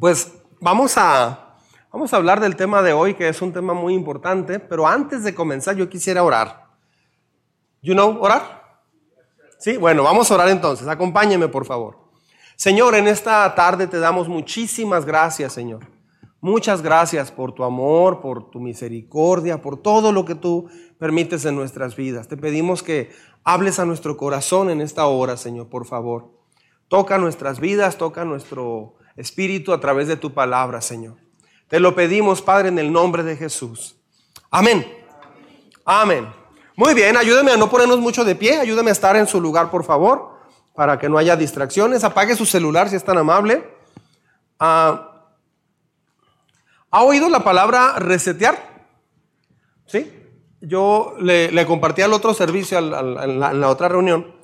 Pues vamos a, vamos a hablar del tema de hoy, que es un tema muy importante, pero antes de comenzar yo quisiera orar. You know, orar? Sí, bueno, vamos a orar entonces. Acompáñeme, por favor. Señor, en esta tarde te damos muchísimas gracias, Señor. Muchas gracias por tu amor, por tu misericordia, por todo lo que tú permites en nuestras vidas. Te pedimos que hables a nuestro corazón en esta hora, Señor, por favor. Toca nuestras vidas, toca nuestro espíritu a través de tu palabra, Señor. Te lo pedimos, Padre, en el nombre de Jesús. Amén. Amén. Muy bien, ayúdame a no ponernos mucho de pie, ayúdame a estar en su lugar, por favor, para que no haya distracciones. Apague su celular si es tan amable. Ah, ¿Ha oído la palabra resetear? ¿Sí? Yo le, compartí al otro servicio, en la otra reunión,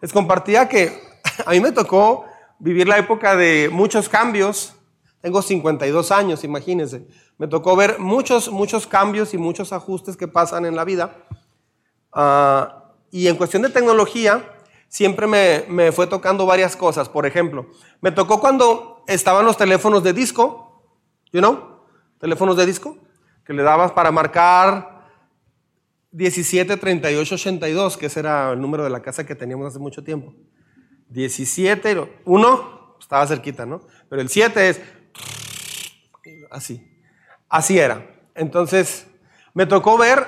les compartía que a mí me tocó vivir la época de muchos cambios. Tengo 52 años, imagínense. Me tocó ver muchos, muchos cambios y muchos ajustes que pasan en la vida. Ah, y en cuestión de tecnología, siempre me, me, fue tocando varias cosas. Por ejemplo, me tocó cuando estaban los teléfonos de disco, you know, teléfonos de disco, que le dabas para marcar 17, 38, 82, que ese era el número de la casa que teníamos hace mucho tiempo. 17, 1, estaba cerquita, ¿no? Pero el 7 es así. Así era. Entonces, me tocó ver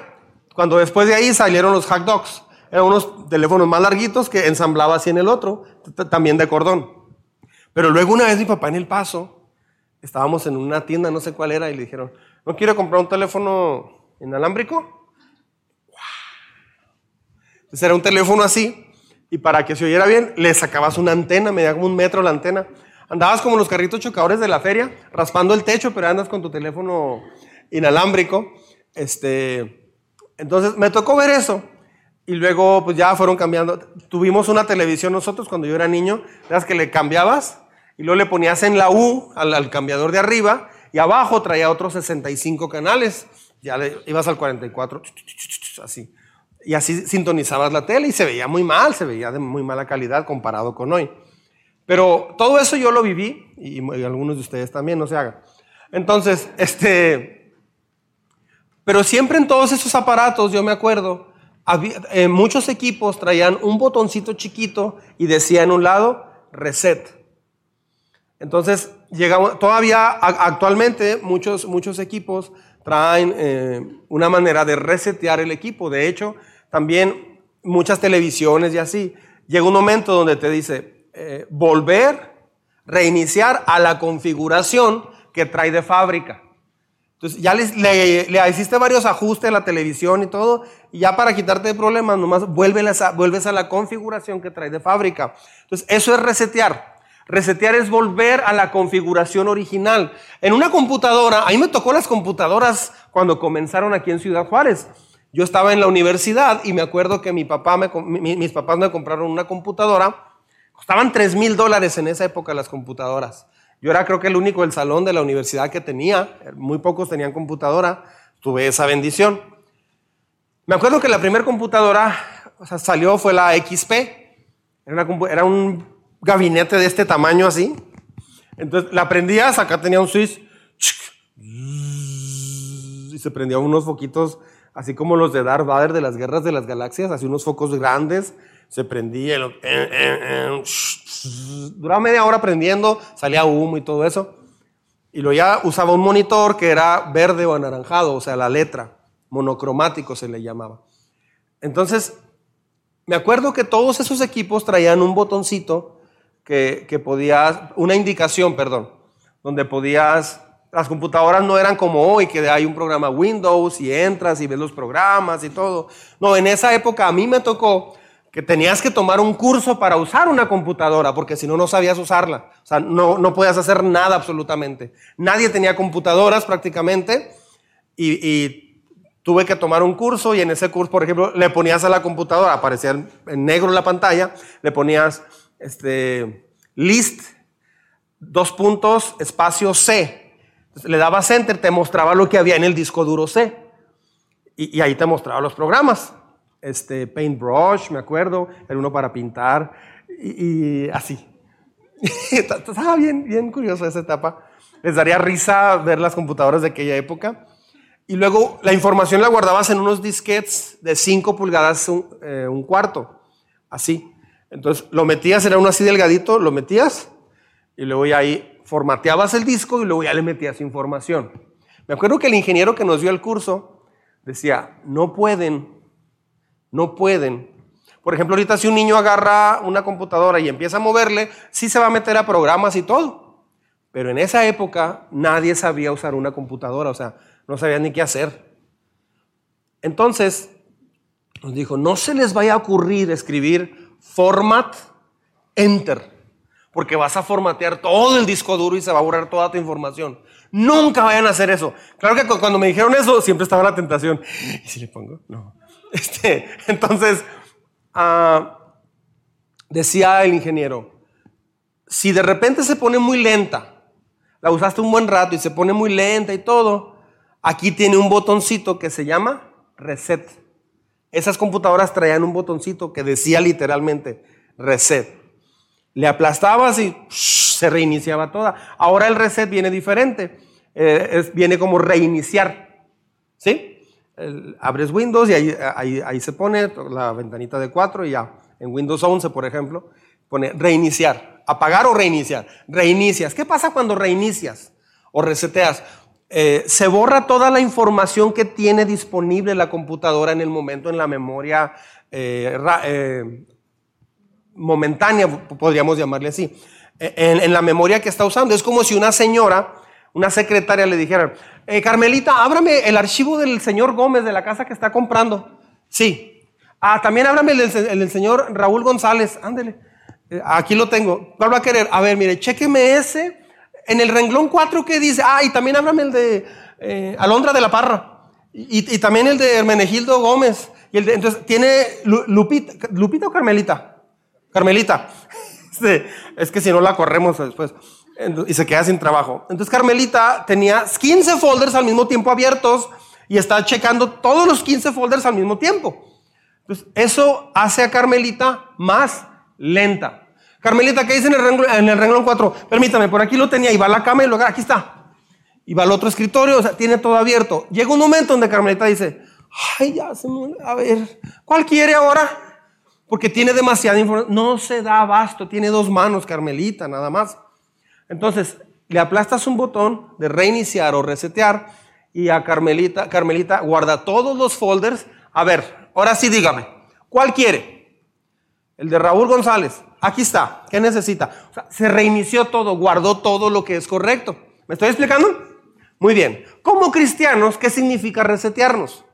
cuando después de ahí salieron los hack dogs. Eran unos teléfonos más larguitos que ensamblaba así en el otro, también de cordón. Pero luego una vez mi papá en El Paso estábamos en una tienda, no sé cuál era, y le dijeron, ¿no quiere comprar un teléfono inalámbrico? Entonces era un teléfono así, y para que se oyera bien, le sacabas una antena, medía como un metro la antena. Andabas como los carritos chocadores de la feria, raspando el techo, pero andas con tu teléfono inalámbrico. Este, entonces me tocó ver eso. Y luego pues ya fueron cambiando. Tuvimos una televisión nosotros cuando yo era niño, las que le cambiabas y luego le ponías en la U al, cambiador de arriba y abajo traía otros 65 canales. Ya ibas al 44, así. Y así sintonizabas la tele y se veía muy mal, se veía de muy mala calidad comparado con hoy. Pero todo eso yo lo viví y, algunos de ustedes también, no se hagan. Entonces, este, pero siempre en todos esos aparatos, yo me acuerdo, eh, muchos equipos traían un botoncito chiquito y decía en un lado reset. Entonces, llegamos, todavía actualmente muchos, muchos equipos traen eh, una manera de resetear el equipo. De hecho, también muchas televisiones y así. Llega un momento donde te dice eh, volver, reiniciar a la configuración que trae de fábrica. Entonces ya le, le, hiciste varios ajustes a la televisión y todo, y ya para quitarte de problemas, nomás vuelves a, vuelves a la configuración que trae de fábrica. Entonces eso es resetear. Resetear es volver a la configuración original. En una computadora, a mí me tocó las computadoras cuando comenzaron aquí en Ciudad Juárez. Yo estaba en la universidad y me acuerdo que mis papás me compraron una computadora. Costaban 3 mil dólares en esa época las computadoras. Yo era creo que el único del salón de la universidad que tenía. Muy pocos tenían computadora. Tuve esa bendición. Me acuerdo que la primera computadora salió fue la XP. Era, era un gabinete de este tamaño así. Entonces la prendías, acá tenía un switch y se prendían unos foquitos así como los de Darth Vader de las guerras de las galaxias, así unos focos grandes, se prendía, duraba media hora prendiendo, salía humo y todo eso. Y luego ya usaba un monitor que era verde o anaranjado, o sea, la letra, monocromático se le llamaba. Entonces, me acuerdo que todos esos equipos traían un botoncito que, podías, una indicación, perdón, donde podías, las computadoras no eran como hoy, que hay un programa Windows y entras y ves los programas y todo. No, en esa época a mí me tocó que tenías que tomar un curso para usar una computadora, porque si no, no sabías usarla. O sea, no, no podías hacer nada absolutamente. Nadie tenía computadoras prácticamente y, tuve que tomar un curso y en ese curso, por ejemplo, le ponías a la computadora, aparecía en negro en la pantalla, le ponías este, list, dos puntos, espacio C. le dabas enter, te mostraba lo que había en el disco duro C. Y, ahí te mostraba los programas. Este, Paintbrush, me acuerdo, era uno para pintar y, así. Estaba bien, bien curioso esa etapa. Les daría risa ver las computadoras de aquella época. Y luego la información la guardabas en unos disquets de 5 pulgadas, un, eh, un, cuarto, así. Entonces lo metías, era uno así delgadito, lo metías y luego ya ahí formateabas el disco y luego ya le metías información. Me acuerdo que el ingeniero que nos dio el curso decía, no pueden, no pueden. Por ejemplo, ahorita si un niño agarra una computadora y empieza a moverle, sí se va a meter a programas y todo. Pero en esa época nadie sabía usar una computadora, o sea, no sabían ni qué hacer. Entonces, nos dijo, no se les vaya a ocurrir escribir format enter, porque vas a formatear todo el disco duro y se va a borrar toda tu información. Nunca vayan a hacer eso. Claro que cuando me dijeron eso, siempre estaba la tentación. ¿Y si le pongo? No. Este, entonces, uh, decía el ingeniero, si de repente se pone muy lenta, la usaste un buen rato y se pone muy lenta y todo, Aquí tiene un botoncito que se llama reset. Esas computadoras traían un botoncito que decía literalmente reset. Le aplastabas y se reiniciaba toda. Ahora el reset viene diferente. Eh, viene como reiniciar. ¿Sí? abres Windows y ahí, se pone la ventanita de 4 y ya. En Windows 11, por ejemplo, pone reiniciar. Apagar o reiniciar. Reinicias. ¿Qué pasa cuando reinicias o reseteas? Eh, se borra toda la información que tiene disponible la computadora en el momento en la memoria eh, momentánea, podríamos llamarle así, en, la memoria que está usando. Es como si una señora, una secretaria le dijera, Carmelita, ábrame el archivo del señor Gómez de la casa que está comprando. Sí. Ah, también ábrame el del, señor Raúl González. Ándele. aquí lo tengo. ¿Cuál va a querer? A ver, mire, chéqueme ese en el renglón 4 que dice, ah, y también háblame el de eh, Alondra de la Parra, y, también el de Hermenegildo Gómez, y el de, entonces tiene Lupita, Lupita o Carmelita, Carmelita, es que si no la corremos después, y se queda sin trabajo. Entonces Carmelita tenía 15 folders al mismo tiempo abiertos, y está checando todos los 15 folders al mismo tiempo. Entonces, eso hace a Carmelita más lenta. Carmelita, ¿qué dice en el, renglón, en el renglón 4? Permítame, por aquí lo tenía, y va a la cama y luego aquí está. Y va al otro escritorio, o sea, tiene todo abierto. Llega un momento donde Carmelita dice, ay, ya se me... A ver, ¿cuál quiere ahora? Porque tiene demasiada información. No se da abasto, tiene dos manos, Carmelita, nada más. Entonces, le aplastas un botón de reiniciar o resetear y a Carmelita, Carmelita guarda todos los folders. A ver, ahora sí dígame, ¿cuál quiere? El de Raúl González. Aquí está. ¿Qué necesita? se reinició todo, guardó todo lo que es correcto. ¿Me estoy explicando? Muy bien. Como cristianos, ¿qué significa resetearnos?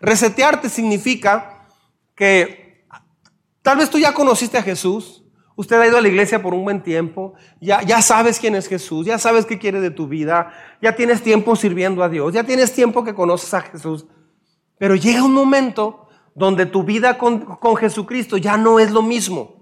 Resetearte significa que tal vez tú ya conociste a Jesús, usted ha ido a la iglesia por un buen tiempo, ya, ya sabes quién es Jesús, ya sabes qué quiere de tu vida, ya tienes tiempo sirviendo a Dios, ya tienes tiempo que conoces a Jesús, pero llega un momento donde tu vida con, con Jesucristo ya no es lo mismo.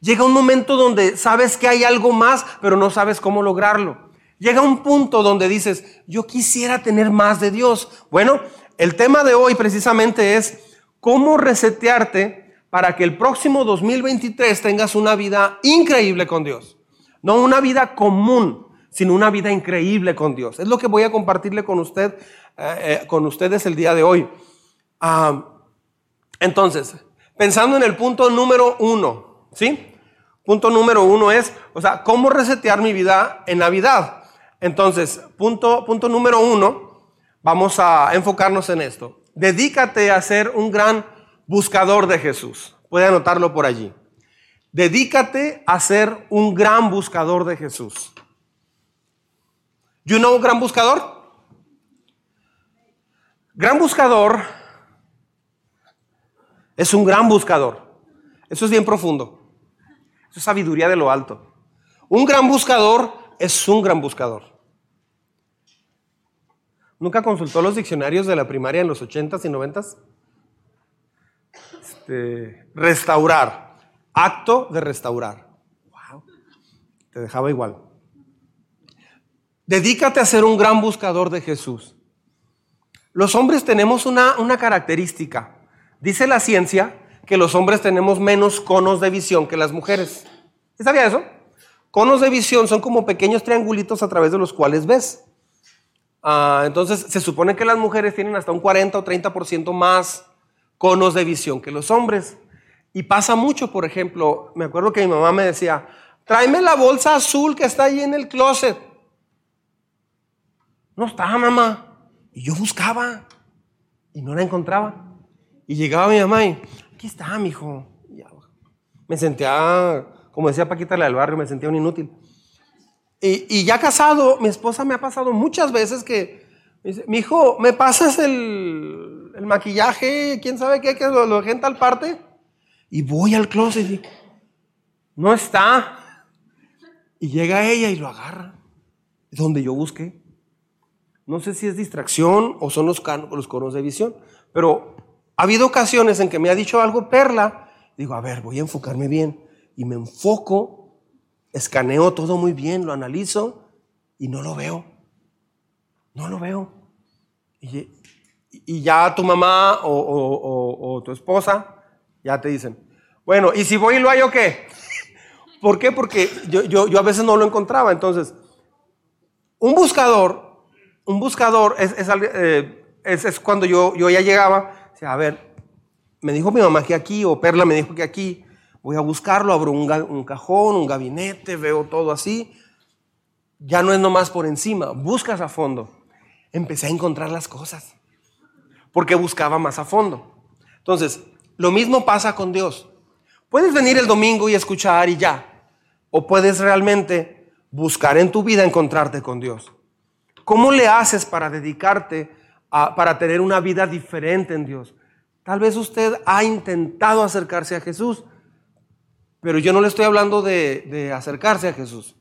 Llega un momento donde sabes que hay algo más, pero no sabes cómo lograrlo. Llega un punto donde dices, yo quisiera tener más de Dios. Bueno, el tema de hoy precisamente es cómo resetearte para que el próximo 2023 tengas una vida increíble con Dios. No una vida común, sino una vida increíble con Dios. Es lo que voy a compartirle con usted, eh, eh, con ustedes el día de hoy. Ah, entonces, pensando en el punto número uno, ¿sí? Punto número uno es, o sea, ¿cómo resetear mi vida en Navidad? Entonces, punto, punto número uno, vamos a enfocarnos en esto. Dedícate a ser un gran buscador de Jesús. Puede anotarlo por allí. Dedícate a ser un gran buscador de Jesús. ¿You know gran buscador? Gran buscador es un gran buscador. Eso es bien profundo. Eso es sabiduría de lo alto. Un gran buscador es un gran buscador. ¿Nunca consultó los diccionarios de la primaria en los 80s y 90s? Este, restaurar. Acto de restaurar. Wow. Te dejaba igual. Dedícate a ser un gran buscador de Jesús. Los hombres tenemos una, una característica. Dice la ciencia que los hombres tenemos menos conos de visión que las mujeres. ¿Sabía eso? conos de visión son como pequeños triangulitos a través de los cuales ves. Ah, entonces, se supone que las mujeres tienen hasta un 40 o 30% más conos de visión que los hombres. Y pasa mucho, por ejemplo, me acuerdo que mi mamá me decía, tráeme la bolsa azul que está ahí en el closet. No estaba, mamá. Y yo buscaba y no la encontraba. Y llegaba mi mamá y, aquí está, mi hijo. Me sentía, como decía Paquita la del barrio, me sentía un inútil. Y, ya casado, mi esposa me ha pasado muchas veces que me dice, mi hijo, ¿me pasas el, maquillaje? ¿Quién sabe qué? Que lo, dejé en tal parte. Y voy al closet y no está. Y llega ella y lo agarra. Donde yo busqué. No sé si es distracción o son los, los conos de visión, pero ha habido ocasiones en que me ha dicho algo Perla. Digo, a ver, voy a enfocarme bien. Y me enfoco escaneo todo muy bien, lo analizo y no lo veo. No lo veo. Y, ya tu mamá o, tu esposa ya te dicen, bueno, ¿y si voy y lo hallo qué? ¿Por qué? Porque yo, yo, a veces no lo encontraba. Entonces, un buscador, un buscador es, es, eh, cuando yo, yo ya llegaba, a ver, me dijo mi mamá que aquí, o Perla me dijo que aquí, voy a buscarlo, abro un, cajón, un gabinete, veo todo así. Ya no es nomás por encima, buscas a fondo. Empecé a encontrar las cosas, porque buscaba más a fondo. Entonces, lo mismo pasa con Dios. Puedes venir el domingo y escuchar y ya, o puedes realmente buscar en tu vida encontrarte con Dios. ¿Cómo le haces para dedicarte a, para tener una vida diferente en Dios? Tal vez usted ha intentado acercarse a Jesús, pero yo no le estoy hablando de, acercarse a Jesús.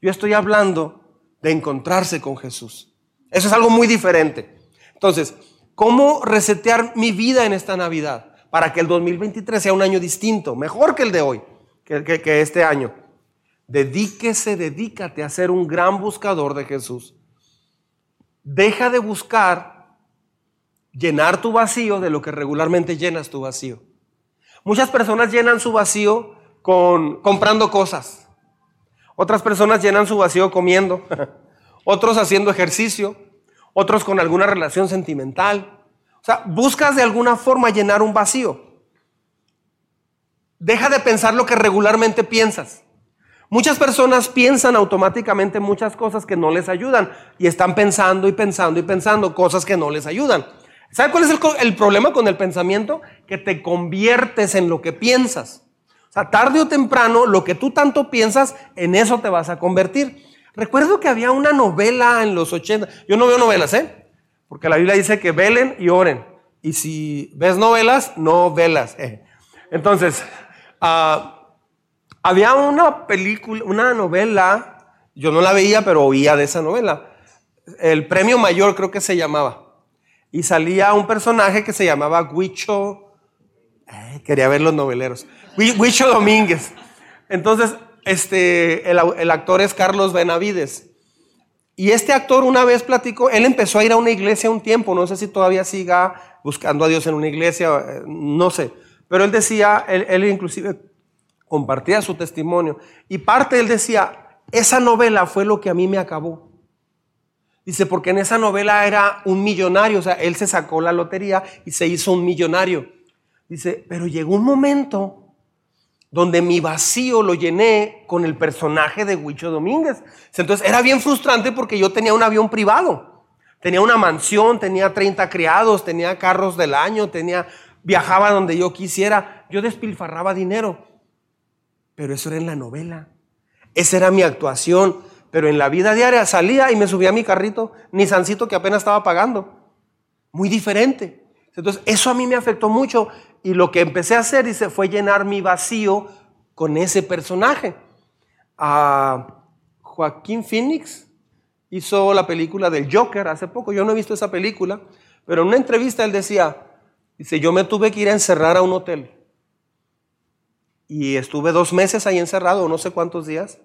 Yo estoy hablando de encontrarse con Jesús. Eso es algo muy diferente. Entonces, ¿cómo resetear mi vida en esta Navidad para que el 2023 sea un año distinto, mejor que el de hoy, que, este año? Dedíquese, dedícate a ser un gran buscador de Jesús. Deja de buscar llenar tu vacío de lo que regularmente llenas tu vacío. Muchas personas llenan su vacío comprando cosas. Otras personas llenan su vacío comiendo. Otros haciendo ejercicio. Otros con alguna relación sentimental. O sea, buscas de alguna forma llenar un vacío. Deja de pensar lo que regularmente piensas. Muchas personas piensan automáticamente muchas cosas que no les ayudan y están pensando y pensando y pensando cosas que no les ayudan. ¿Sabe cuál es el, el problema con el pensamiento? Que te conviertes en lo que piensas. O sea, tarde o temprano, lo que tú tanto piensas, en eso te vas a convertir. Recuerdo que había una novela en los 80. Yo no veo novelas, ¿eh? Porque la Biblia dice que velen y oren. Y si ves novelas, no velas. ¿eh? Entonces, ah, había una película, una novela, yo no la veía, pero oía de esa novela. El premio mayor creo que se llamaba. Y salía un personaje que se llamaba Huicho. quería ver los noveleros. Huicho Domínguez. Entonces, este, el, actor es Carlos Benavides. Y este actor una vez platicó, él empezó a ir a una iglesia un tiempo, no sé si todavía siga buscando a Dios en una iglesia, eh, no sé. Pero él decía, él, él inclusive compartía su testimonio. Y parte él decía, esa novela fue lo que a mí me acabó. Dice, porque en esa novela era un millonario, o sea, él se sacó la lotería y se hizo un millonario. Dice, pero llegó un momento donde mi vacío lo llené con el personaje de Huicho Domínguez. Entonces era bien frustrante porque yo tenía un avión privado, tenía una mansión, tenía 30 criados, tenía carros del año, tenía, viajaba donde yo quisiera, yo despilfarraba dinero. Pero eso era en la novela, esa era mi actuación, pero en la vida diaria salía y me subía a mi carrito, ni Sancito que apenas estaba pagando. Muy diferente. Entonces, eso a mí me afectó mucho y lo que empecé a hacer, dice, fue llenar mi vacío con ese personaje. A Joaquín Phoenix hizo la película del Joker hace poco, yo no he visto esa película, pero en una entrevista él decía, dice, yo me tuve que ir a encerrar a un hotel. Y estuve dos meses ahí encerrado, no sé cuántos días,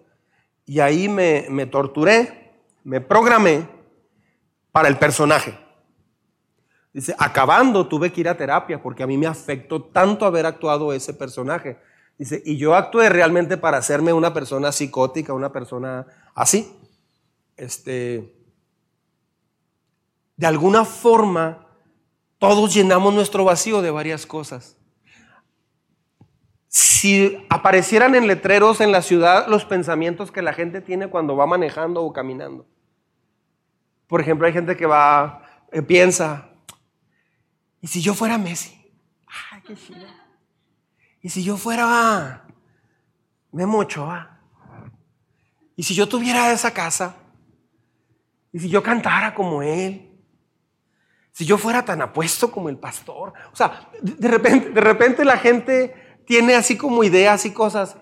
y ahí me, me torturé, me programé para el personaje. Dice, acabando tuve que ir a terapia porque a mí me afectó tanto haber actuado ese personaje. Dice, y yo actué realmente para hacerme una persona psicótica, una persona así. Este, de alguna forma, todos llenamos nuestro vacío de varias cosas. Si aparecieran en letreros en la ciudad los pensamientos que la gente tiene cuando va manejando o caminando. Por ejemplo, hay gente que va, eh, piensa, ¿y si yo fuera Messi? Ay, qué chido. ¿Y si yo fuera Memo Ochoa? ¿Y si yo tuviera esa casa? ¿Y si yo cantara como él? Si yo fuera tan apuesto como el pastor. O sea, de repente, de repente la gente tiene así como ideas y cosas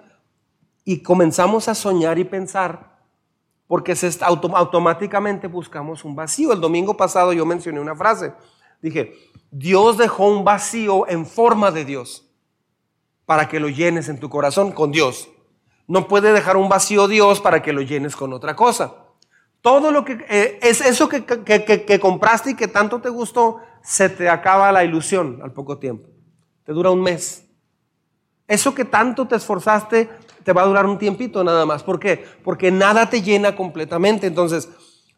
y comenzamos a soñar y pensar porque se automáticamente buscamos un vacío. El domingo pasado yo mencioné una frase. Dije, Dios dejó un vacío en forma de Dios para que lo llenes en tu corazón con Dios. No puede dejar un vacío Dios para que lo llenes con otra cosa. Todo lo que eh, es eso que, que, compraste y que tanto te gustó, se te acaba la ilusión al poco tiempo. Te dura un mes. Eso que tanto te esforzaste te va a durar un tiempito nada más. ¿Por qué? Porque nada te llena completamente. Entonces,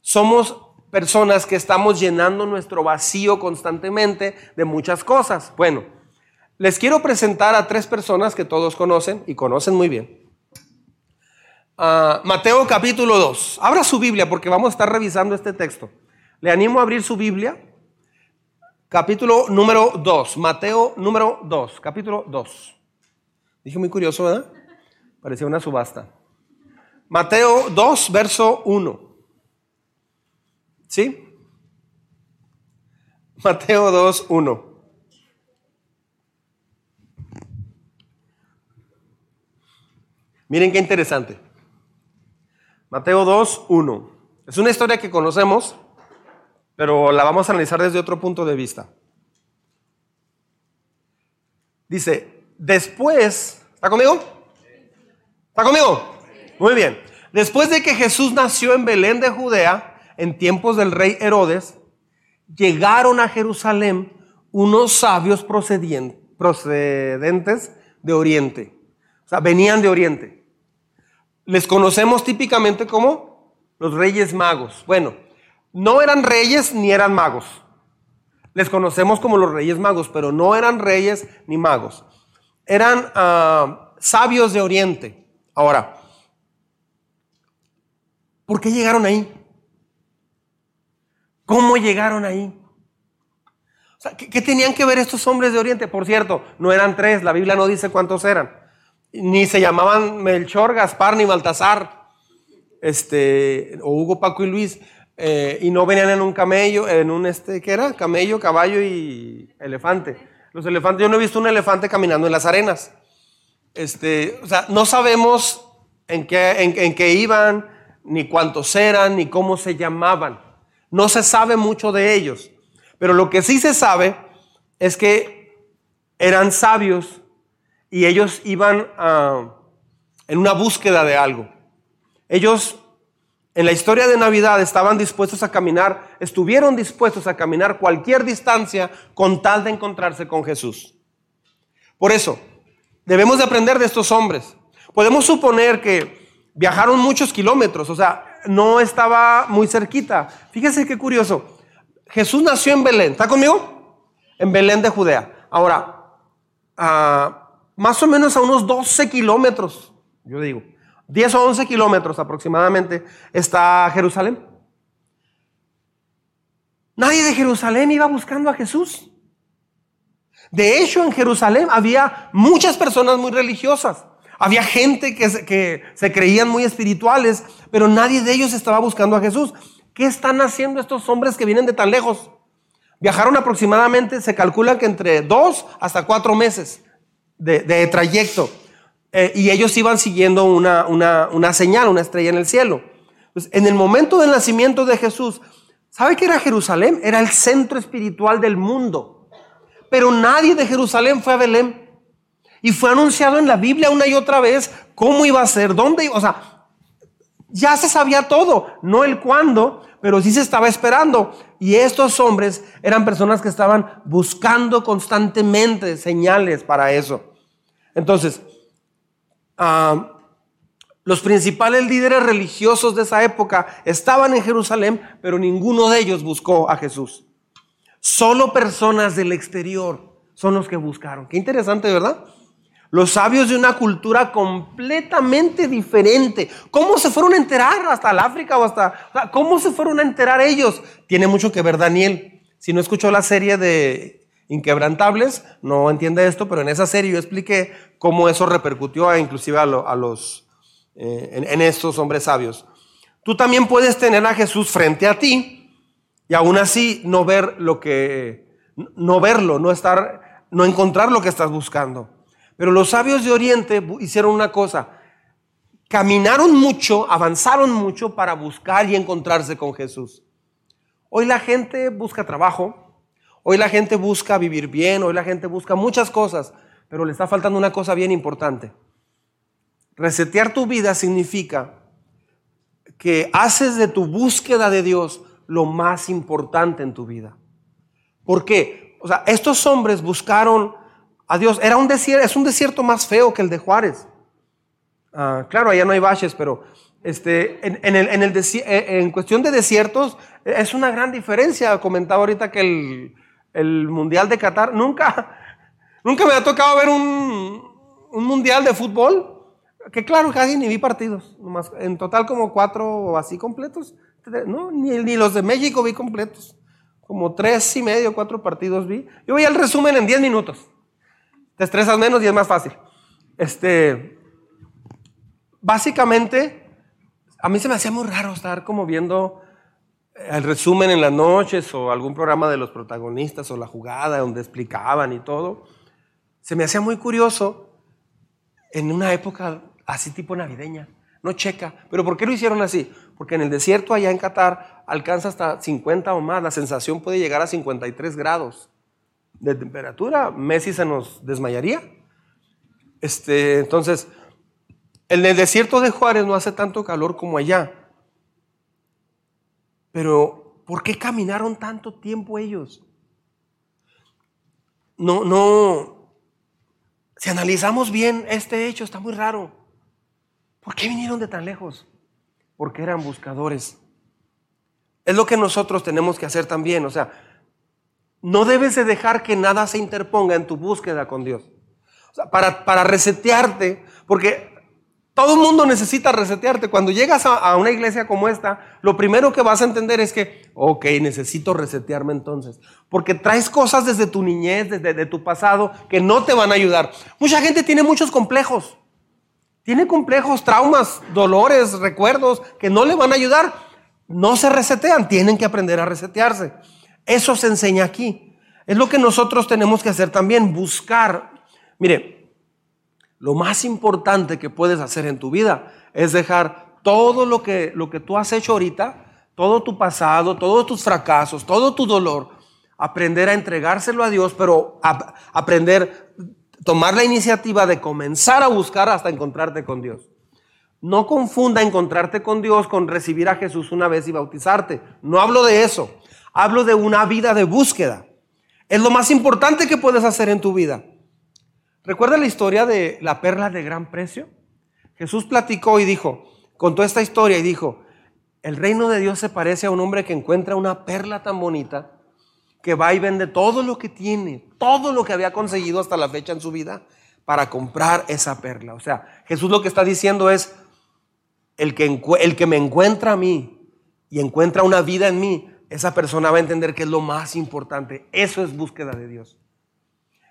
somos personas que estamos llenando nuestro vacío constantemente de muchas cosas. Bueno, les quiero presentar a tres personas que todos conocen y conocen muy bien. Mateo capítulo 2. Abra su Biblia porque vamos a estar revisando este texto. Le animo a abrir su Biblia. Capítulo número 2. Mateo número 2. Capítulo 2. Dije muy curioso, ¿verdad? Parecía una subasta. Mateo 2, verso 1. ¿Sí? Mateo 2, 1. Miren qué interesante. Mateo 2, 1. Es una historia que conocemos, pero la vamos a analizar desde otro punto de vista. Dice, después, ¿está conmigo? ¿Está conmigo? Muy bien. Después de que Jesús nació en Belén de Judea, en tiempos del rey Herodes, llegaron a Jerusalén unos sabios procedentes de Oriente. O sea, venían de Oriente les conocemos típicamente como los reyes magos. Bueno, no eran reyes ni eran magos. Les conocemos como los reyes magos, pero no eran reyes ni magos. Eran ah, sabios de Oriente. Ahora, ¿por qué llegaron ahí? ¿Cómo llegaron ahí? ¿qué, ¿Qué tenían que ver estos hombres de Oriente? Por cierto, no eran tres, la Biblia no dice cuántos eran ni se llamaban Melchor, Gaspar ni Baltasar, este, o Hugo, Paco y Luis, eh, y no venían en un camello, en un, este, ¿qué era? Camello, caballo y elefante. Los elefantes, yo no he visto un elefante caminando en las arenas. Este, o sea, no sabemos en qué, en qué iban, ni cuántos eran, ni cómo se llamaban. No se sabe mucho de ellos. Pero lo que sí se sabe es que eran sabios y ellos iban en una búsqueda de algo. Ellos en la historia de Navidad estaban dispuestos a caminar, estuvieron dispuestos a caminar cualquier distancia con tal de encontrarse con Jesús. Por eso, debemos de aprender de estos hombres. Podemos suponer que viajaron muchos kilómetros, o sea, no estaba muy cerquita. Fíjese qué curioso. Jesús nació en Belén, ¿está conmigo? En Belén de Judea. Ahora, ah, más o menos a unos 12 kilómetros, yo digo, 10 o 11 kilómetros aproximadamente, está Jerusalén. Nadie de Jerusalén iba buscando a Jesús. De hecho, en Jerusalén había muchas personas muy religiosas. Había gente que se, que creían muy espirituales, pero nadie de ellos estaba buscando a Jesús. ¿Qué están haciendo estos hombres que vienen de tan lejos? Viajaron aproximadamente, se calcula que entre dos hasta cuatro meses de, trayecto. Eh, y ellos iban siguiendo una, señal, una estrella en el cielo. Pues, en el momento del nacimiento de Jesús, ¿sabe qué era Jerusalén? Era el centro espiritual del mundo. Pero nadie de Jerusalén fue a Belén. Y fue anunciado en la Biblia una y otra vez cómo iba a ser, dónde iba. O sea, ya se sabía todo, no el cuándo, pero sí se estaba esperando. Y estos hombres eran personas que estaban buscando constantemente señales para eso. Entonces, ah, los principales líderes religiosos de esa época estaban en Jerusalén, pero ninguno de ellos buscó a Jesús. Solo personas del exterior son los que buscaron. Qué interesante, ¿verdad? Los sabios de una cultura completamente diferente. ¿Cómo se fueron a enterar hasta el África o hasta... ¿Cómo se fueron a enterar ellos? Tiene mucho que ver Daniel. Si no escuchó la serie de Inquebrantables, no entiende esto, pero en esa serie yo expliqué cómo eso repercutió inclusive a, los, eh, en, en estos hombres sabios. Tú también puedes tener a Jesús frente a ti y aún así no ver lo que, no verlo, no estar, no encontrar lo que estás buscando. Pero los sabios de Oriente hicieron una cosa, caminaron mucho, avanzaron mucho para buscar y encontrarse con Jesús. Hoy la gente busca trabajo, hoy la gente busca vivir bien, hoy la gente busca muchas cosas, pero le está faltando una cosa bien importante. Resetear tu vida significa que haces de tu búsqueda de Dios lo más importante en tu vida. ¿Por qué? O sea, estos hombres buscaron a Dios. Era un desierto, es un desierto más feo que el de Juárez. Ah, claro, allá no hay baches, pero este, en, el, en, eh, en, cuestión de desiertos es una gran diferencia. Comentaba ahorita que el, el Mundial de Qatar, nunca, nunca me ha tocado ver un, un Mundial de fútbol. Que claro, casi ni vi partidos. en total como cuatro así completos. No, ni, los de México vi completos. Como tres y medio, cuatro partidos vi. Yo voy el resumen en diez minutos. Te estresas menos y es más fácil. Este, básicamente, a mí se me hacía muy raro estar como viendo eh, el resumen en las noches o algún programa de los protagonistas o la jugada donde explicaban y todo. Se me hacía muy curioso en una época así tipo navideña. No checa. ¿Pero por qué lo hicieron así? Porque en el desierto allá en Qatar alcanza hasta 50 o más. La sensación puede llegar a 53 grados de temperatura. Messi se nos desmayaría. Este, entonces, en el desierto de Juárez no hace tanto calor como allá. Pero, ¿por qué caminaron tanto tiempo ellos? No, no. Si analizamos bien este hecho, está muy raro. ¿Por qué vinieron de tan lejos? Porque eran buscadores. Es lo que nosotros tenemos que hacer también. O sea, no debes de dejar que nada se interponga en tu búsqueda con Dios. Para resetearte, porque todo el mundo necesita resetearte. Cuando llegas a, una iglesia como esta, lo primero que vas a entender es que, ok, necesito resetearme entonces. Porque traes cosas desde tu niñez, desde tu pasado, que no te van a ayudar. Mucha gente tiene muchos complejos. Tiene complejos, traumas, dolores, recuerdos que no le van a ayudar. No se resetean, tienen que aprender a resetearse. Eso se enseña aquí. Es lo que nosotros tenemos que hacer también, buscar. Mire, lo más importante que puedes hacer en tu vida es dejar todo lo que, lo que tú has hecho ahorita, todo tu pasado, todos tus fracasos, todo tu dolor, aprender a entregárselo a Dios, pero a, aprender, tomar la iniciativa de comenzar a buscar hasta encontrarte con Dios. No confunda encontrarte con Dios con recibir a Jesús una vez y bautizarte. No hablo de eso. Hablo de una vida de búsqueda. Es lo más importante que puedes hacer en tu vida. ¿Recuerda la historia de la perla de gran precio? Jesús platicó y dijo, contó esta historia y dijo, el reino de Dios se parece a un hombre que encuentra una perla tan bonita que va y vende todo lo que tiene, todo lo que había conseguido hasta la fecha en su vida para comprar esa perla. O sea, Jesús lo que está diciendo es, el que, el que me encuentra a mí y encuentra una vida en mí, esa persona va a entender que es lo más importante. Eso es búsqueda de Dios.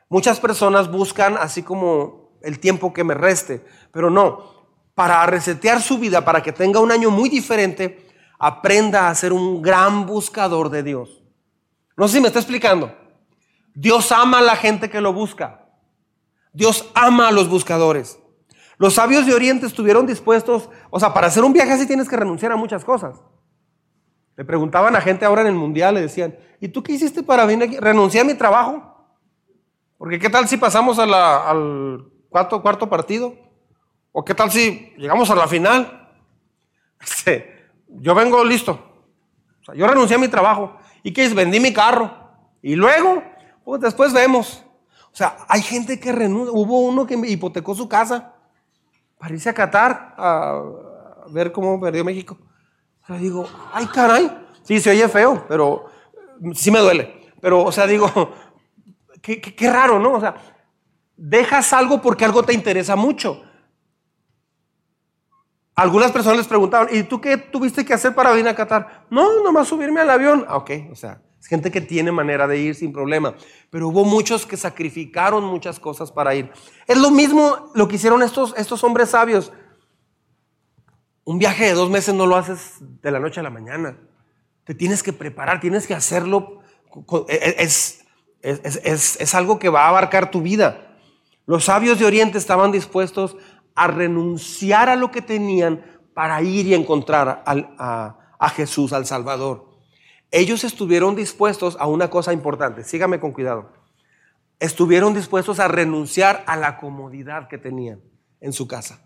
Muchas personas buscan así como el tiempo que me reste, pero no, para resetear su vida, para que tenga un año muy diferente, aprenda a ser un gran buscador de Dios. No sé si me está explicando. Dios ama a la gente que lo busca. Dios ama a los buscadores. Los sabios de Oriente estuvieron dispuestos, o sea, para hacer un viaje así tienes que renunciar a muchas cosas. Le preguntaban a gente ahora en el mundial, le decían, ¿y tú qué hiciste para venir aquí? Renuncié a mi trabajo. Porque qué tal si pasamos al cuarto, cuarto partido? ¿O qué tal si llegamos a la final? Este, yo vengo listo. O sea, yo renuncié a mi trabajo. ¿Y qué es? Vendí mi carro. Y luego, pues después vemos. O sea, hay gente que renuncia. Hubo uno que hipotecó su casa para irse a Qatar a ver cómo perdió México. Sea, digo, ay, caray. Sí, se oye feo, pero sí me duele. Pero, o sea, digo, qué, qué raro, ¿no? O sea, dejas algo porque algo te interesa mucho. Algunas personas les preguntaban, ¿y tú qué tuviste que hacer para venir a Qatar? No, nomás subirme al avión. Ah, ok, o sea, es gente que tiene manera de ir sin problema. Pero hubo muchos que sacrificaron muchas cosas para ir. Es lo mismo lo que hicieron estos, estos hombres sabios. Un viaje de dos meses no lo haces de la noche a la mañana. Te tienes que preparar, tienes que hacerlo. E, e, es, es, es algo que va a abarcar tu vida. Los sabios de Oriente estaban dispuestos a renunciar a lo que tenían para ir y encontrar a, a Jesús, al Salvador. Ellos estuvieron dispuestos a una cosa importante, sígame con cuidado. Estuvieron dispuestos a renunciar a la comodidad que tenían en su casa.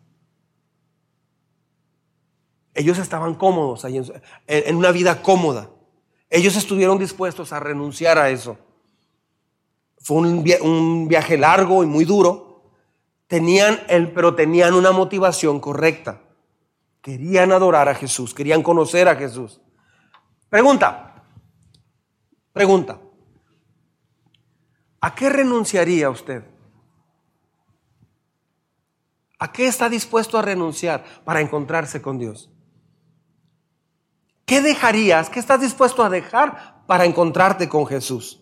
Ellos estaban cómodos ahí en, una vida cómoda. Ellos estuvieron dispuestos a renunciar a eso. Fue un viaje largo y muy duro, Tenían el, pero tenían una motivación correcta. Querían adorar a Jesús, querían conocer a Jesús. Pregunta, pregunta. ¿A qué renunciaría usted? ¿A qué está dispuesto a renunciar para encontrarse con Dios? ¿Qué dejarías? ¿Qué estás dispuesto a dejar para encontrarte con Jesús?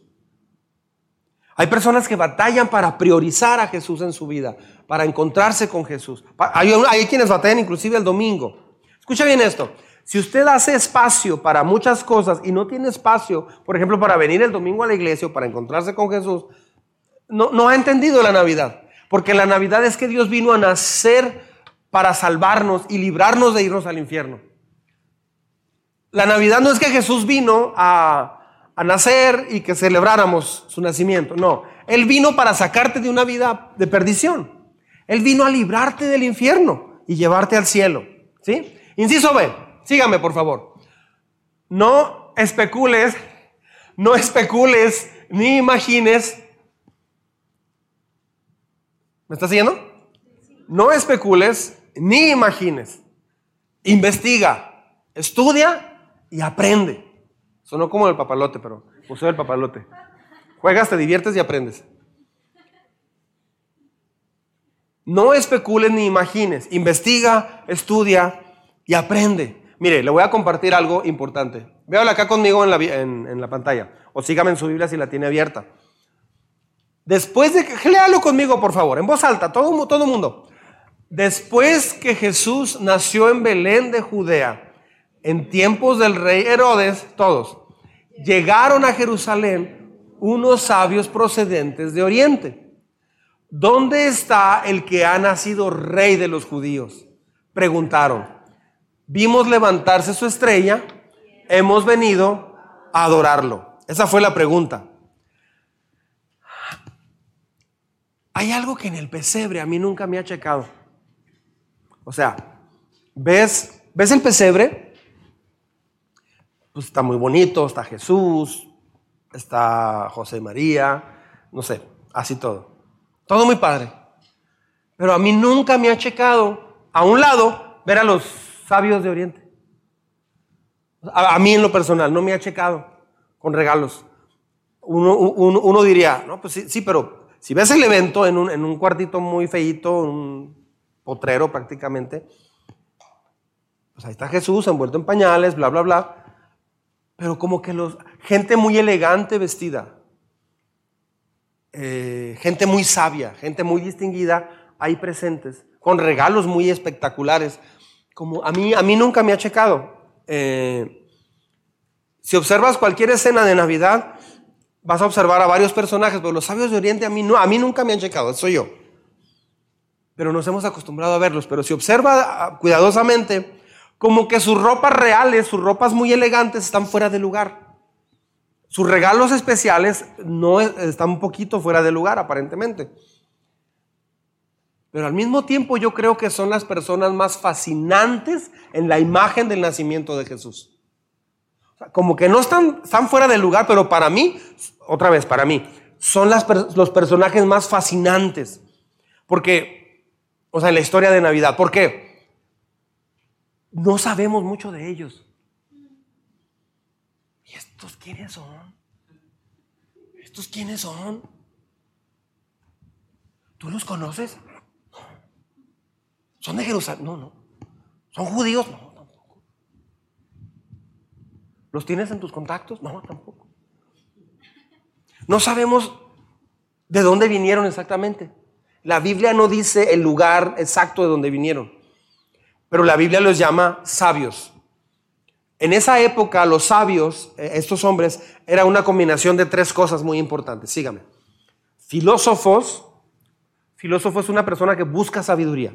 Hay personas que batallan para priorizar a Jesús en su vida, para encontrarse con Jesús. Hay, quienes batallan inclusive el domingo. Escucha bien esto. Si usted hace espacio para muchas cosas y no tiene espacio, por ejemplo, para venir el domingo a la iglesia o para encontrarse con Jesús, no, no ha entendido la Navidad. Porque la Navidad es que Dios vino a nacer para salvarnos y librarnos de irnos al infierno. La Navidad no es que Jesús vino a, a nacer y que celebráramos su nacimiento. No, Él vino para sacarte de una vida de perdición. Él vino a librarte del infierno y llevarte al cielo. ¿Sí? Inciso B, sígame por favor. No especules, no especules ni imagines. ¿Me estás siguiendo? No especules ni imagines. Investiga, estudia y aprende. Sonó como el papalote, pero Museo el Papalote. Juegas, te diviertes y aprendes. No especules ni imagines. Investiga, estudia y aprende. Mire, le voy a compartir algo importante. Véalo acá conmigo en la, en, la pantalla. O sígame en su Biblia si la tiene abierta. Después de que, léalo conmigo, por favor, en voz alta, todo, todo mundo. Después que Jesús nació en Belén de Judea, en tiempos del rey Herodes, todos, llegaron a Jerusalén unos sabios procedentes de Oriente. ¿Dónde está el que ha nacido rey de los judíos? Preguntaron. Vimos levantarse su estrella, hemos venido a adorarlo. Esa fue la pregunta. Hay algo que en el pesebre a mí nunca me ha checado. O sea, ¿ves, ¿ves el pesebre? Pues está muy bonito, está Jesús, está José María, no sé, así todo. Todo muy padre. Pero a mí nunca me ha checado, a un lado, ver a los sabios de Oriente. A, mí en lo personal, no me ha checado con regalos. Uno, diría, no, pues sí, sí, pero si ves el evento en un, en un cuartito muy feito, un potrero prácticamente, pues ahí está Jesús envuelto en pañales, bla, bla, bla pero como que los, gente muy elegante vestida, eh, gente muy sabia, gente muy distinguida ahí presentes, con regalos muy espectaculares. Como a mí, a mí nunca me ha checado. Eh, si observas cualquier escena de Navidad, vas a observar a varios personajes, pero los sabios de Oriente a mí, no, a mí nunca me han checado, soy yo. Pero nos hemos acostumbrado a verlos. Pero si observa ah, cuidadosamente, como que sus ropas reales, sus ropas muy elegantes están fuera de lugar. Sus regalos especiales no están un poquito fuera de lugar, aparentemente. Pero al mismo tiempo yo creo que son las personas más fascinantes en la imagen del nacimiento de Jesús. como que no están, están fuera de lugar, pero para mí, otra vez, para mí, son los personajes más fascinantes. Porque O sea, en la historia de Navidad. ¿Por qué? No sabemos mucho de ellos. ¿Y estos quiénes son? ¿Estos quiénes son? ¿Tú los conoces? ¿Son de Jerusalén? No, no. ¿Son judíos? No, tampoco. ¿Los tienes en tus contactos? No, tampoco. No sabemos de dónde vinieron exactamente. La Biblia no dice el lugar exacto de donde vinieron, pero la Biblia los llama sabios. En esa época los sabios, eh, estos hombres, era una combinación de tres cosas muy importantes. Sígame. Filósofos, filósofo es una persona que busca sabiduría,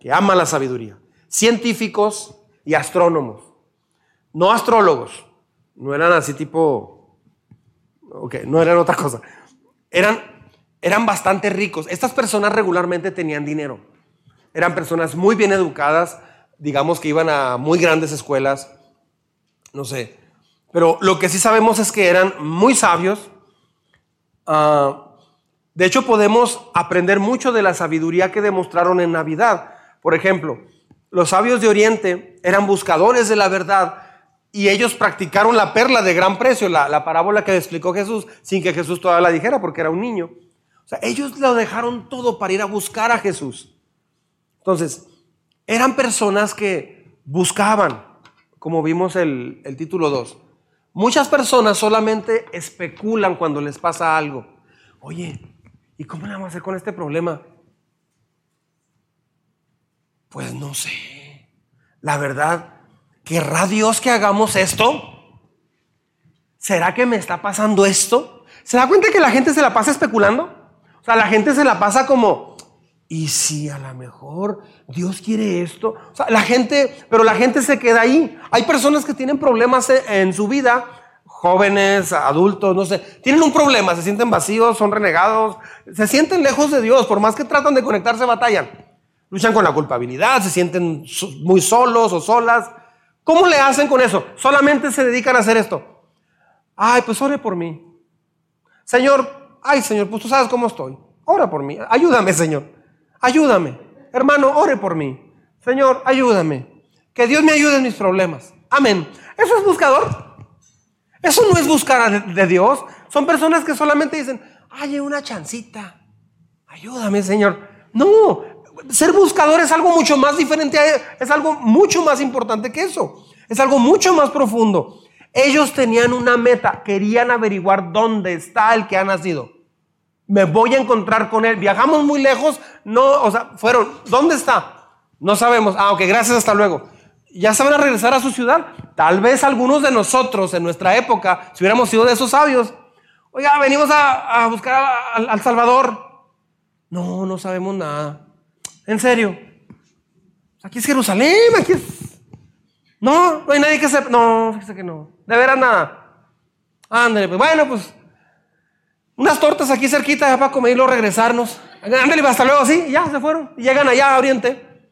que ama la sabiduría. Científicos y astrónomos. No astrólogos, no eran así tipo, ok, no eran otra cosa. Eran, eran bastante ricos. Estas personas regularmente tenían dinero. Eran personas muy bien educadas, digamos que iban a muy grandes escuelas no sé. Pero lo que sí sabemos es que eran muy sabios. Ah, de hecho, podemos aprender mucho de la sabiduría que demostraron en Navidad. Por ejemplo, los sabios de Oriente eran buscadores de la verdad y ellos practicaron la perla de gran precio, la, la parábola que explicó Jesús, sin que Jesús todavía la dijera porque era un niño. O sea, ellos lo dejaron todo para ir a buscar a Jesús. Entonces, eran personas que buscaban, como vimos el, el título 2. Muchas personas solamente especulan cuando les pasa algo. Oye, ¿y cómo le vamos a hacer con este problema? Pues no sé. La verdad, ¿querrá Dios que hagamos esto? ¿Será que me está pasando esto? ¿Se da cuenta que la gente se la pasa especulando? O sea, la gente se la pasa como, y si a lo mejor Dios quiere esto, o sea, la gente, pero la gente se queda ahí. Hay personas que tienen problemas en su vida, jóvenes, adultos, no sé, tienen un problema, se sienten vacíos, son renegados, se sienten lejos de Dios, por más que tratan de conectarse, batallan. Luchan con la culpabilidad, se sienten muy solos o solas. ¿Cómo le hacen con eso? Solamente se dedican a hacer esto. Ay, pues ore por mí. Señor, ay, Señor, pues tú sabes cómo estoy. Ora por mí. Ayúdame, Señor ayúdame. Hermano, ore por mí. Señor, ayúdame. Que Dios me ayude en mis problemas. Amén. ¿Eso es buscador? Eso no es buscar de Dios. Son personas que solamente dicen, hay una chancita. Ayúdame, Señor. No, ser buscador es algo mucho más diferente, es algo mucho más importante que eso. Es algo mucho más profundo. Ellos tenían una meta, querían averiguar dónde está el que ha nacido. Me voy a encontrar con él. Viajamos muy lejos. No, o sea, fueron. ¿Dónde está? No sabemos. Ah, ok, gracias, hasta luego. ¿Ya se van a regresar a su ciudad? Tal vez algunos de nosotros en nuestra época, si hubiéramos sido de esos sabios, oiga, venimos a, buscar al Salvador. No, no sabemos nada. En serio. Aquí es Jerusalén, aquí es. No, no hay nadie que sepa. No, fíjese que no. De veras nada. Ándale, pues bueno, pues unas tortas aquí cerquita para comer y luego regresarnos. Ándale, hasta luego, sí, ya se fueron. Llegan allá a Oriente.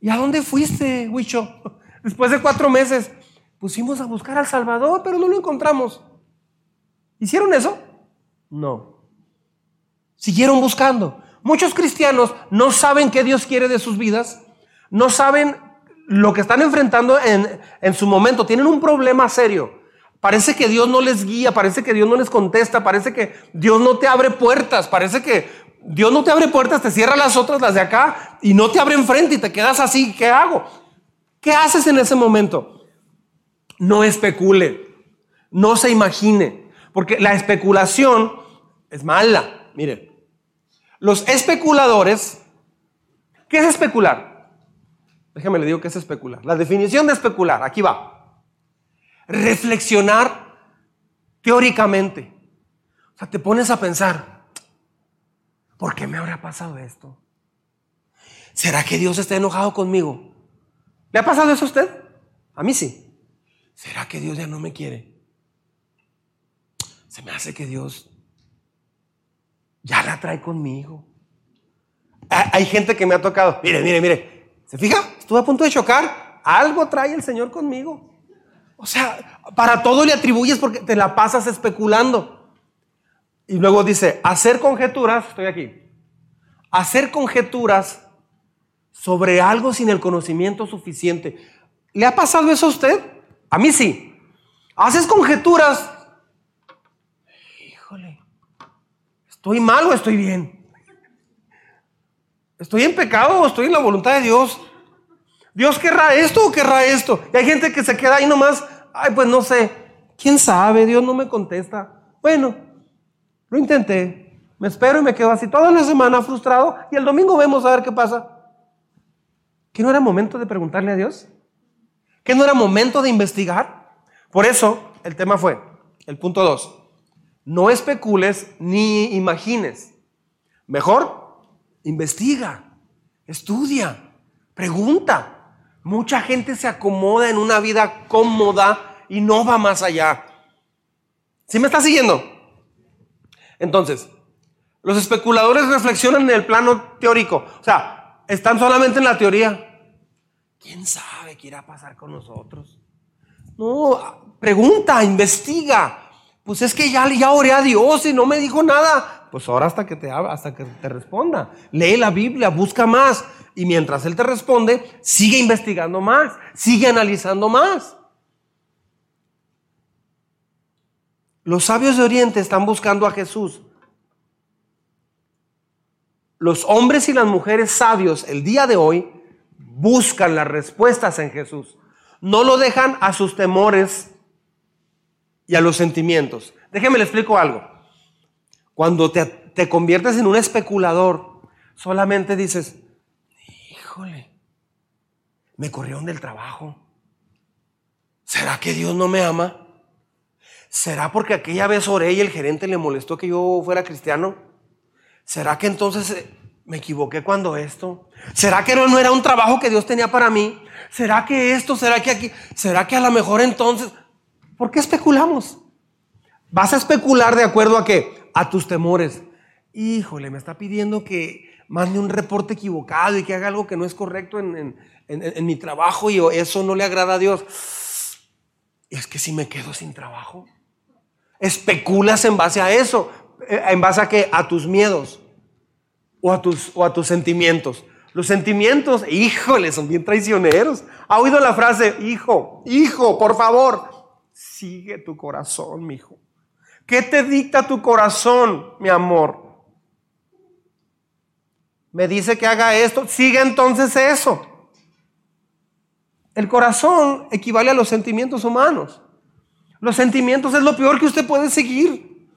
¿Y a dónde fuiste, Huicho? Después de cuatro meses, pusimos a buscar al Salvador, pero no lo encontramos. ¿Hicieron eso? No. Siguieron buscando. Muchos cristianos no saben qué Dios quiere de sus vidas, no saben lo que están enfrentando en, en su momento, tienen un problema serio. Parece que Dios no les guía, parece que Dios no les contesta, parece que Dios no te abre puertas, parece que Dios no te abre puertas, te cierra las otras, las de acá, y no te abre enfrente y te quedas así. ¿Qué hago? ¿Qué haces en ese momento? No especule, no se imagine, porque la especulación es mala. Mire, los especuladores, ¿qué es especular? Déjame le digo qué es especular. La definición de especular, aquí va reflexionar teóricamente. O sea, te pones a pensar, ¿por qué me habrá pasado esto? ¿Será que Dios está enojado conmigo? ¿Le ha pasado eso a usted? A mí sí. ¿Será que Dios ya no me quiere? Se me hace que Dios ya la trae conmigo. Hay gente que me ha tocado. Mire, mire, mire. ¿Se fija? Estuve a punto de chocar. Algo trae el Señor conmigo. O sea, para todo le atribuyes porque te la pasas especulando. Y luego dice, hacer conjeturas, estoy aquí, hacer conjeturas sobre algo sin el conocimiento suficiente. ¿Le ha pasado eso a usted? A mí sí. Haces conjeturas. Híjole, ¿estoy mal o estoy bien? ¿Estoy en pecado o estoy en la voluntad de Dios? ¿Dios querrá esto o querrá esto? Y hay gente que se queda ahí nomás, ay, pues no sé, ¿quién sabe? Dios no me contesta. Bueno, lo intenté, me espero y me quedo así toda la semana frustrado y el domingo vemos a ver qué pasa. ¿Que no era momento de preguntarle a Dios? ¿Que no era momento de investigar? Por eso el tema fue, el punto 2, no especules ni imagines. Mejor, investiga, estudia, pregunta. Mucha gente se acomoda en una vida cómoda y no va más allá. ¿Sí me está siguiendo? Entonces, los especuladores reflexionan en el plano teórico. O sea, están solamente en la teoría. ¿Quién sabe qué irá a pasar con nosotros? No, pregunta, investiga. Pues es que ya, ya oré a Dios y no me dijo nada. Pues ahora hasta que te hasta que te responda. Lee la Biblia, busca más. Y mientras Él te responde, sigue investigando más, sigue analizando más. Los sabios de Oriente están buscando a Jesús. Los hombres y las mujeres sabios el día de hoy buscan las respuestas en Jesús. No lo dejan a sus temores y a los sentimientos. Déjeme le explico algo. Cuando te, te conviertes en un especulador, solamente dices, híjole, me corrieron del trabajo. ¿Será que Dios no me ama? ¿Será porque aquella vez oré y el gerente le molestó que yo fuera cristiano? ¿Será que entonces eh, me equivoqué cuando esto? ¿Será que no, era un trabajo que Dios tenía para mí? ¿Será que esto? ¿Será que aquí? ¿Será que a lo mejor entonces? ¿Por qué especulamos? Vas a especular de acuerdo a qué? A tus temores. Híjole, me está pidiendo que mande un reporte equivocado y que haga algo que no es correcto en, en mi trabajo y eso no le agrada a Dios. Es que si me quedo sin trabajo, especulas en base a eso, eh, en base a qué? A tus miedos o a tus, o a tus sentimientos. Los sentimientos, híjole, son bien traicioneros. ¿Ha oído la frase, hijo, hijo, por favor? Sigue tu corazón, mi hijo. ¿Qué te dicta tu corazón, mi amor? Me dice que haga esto, sigue entonces eso. El corazón equivale a los sentimientos humanos. Los sentimientos es lo peor que usted puede seguir,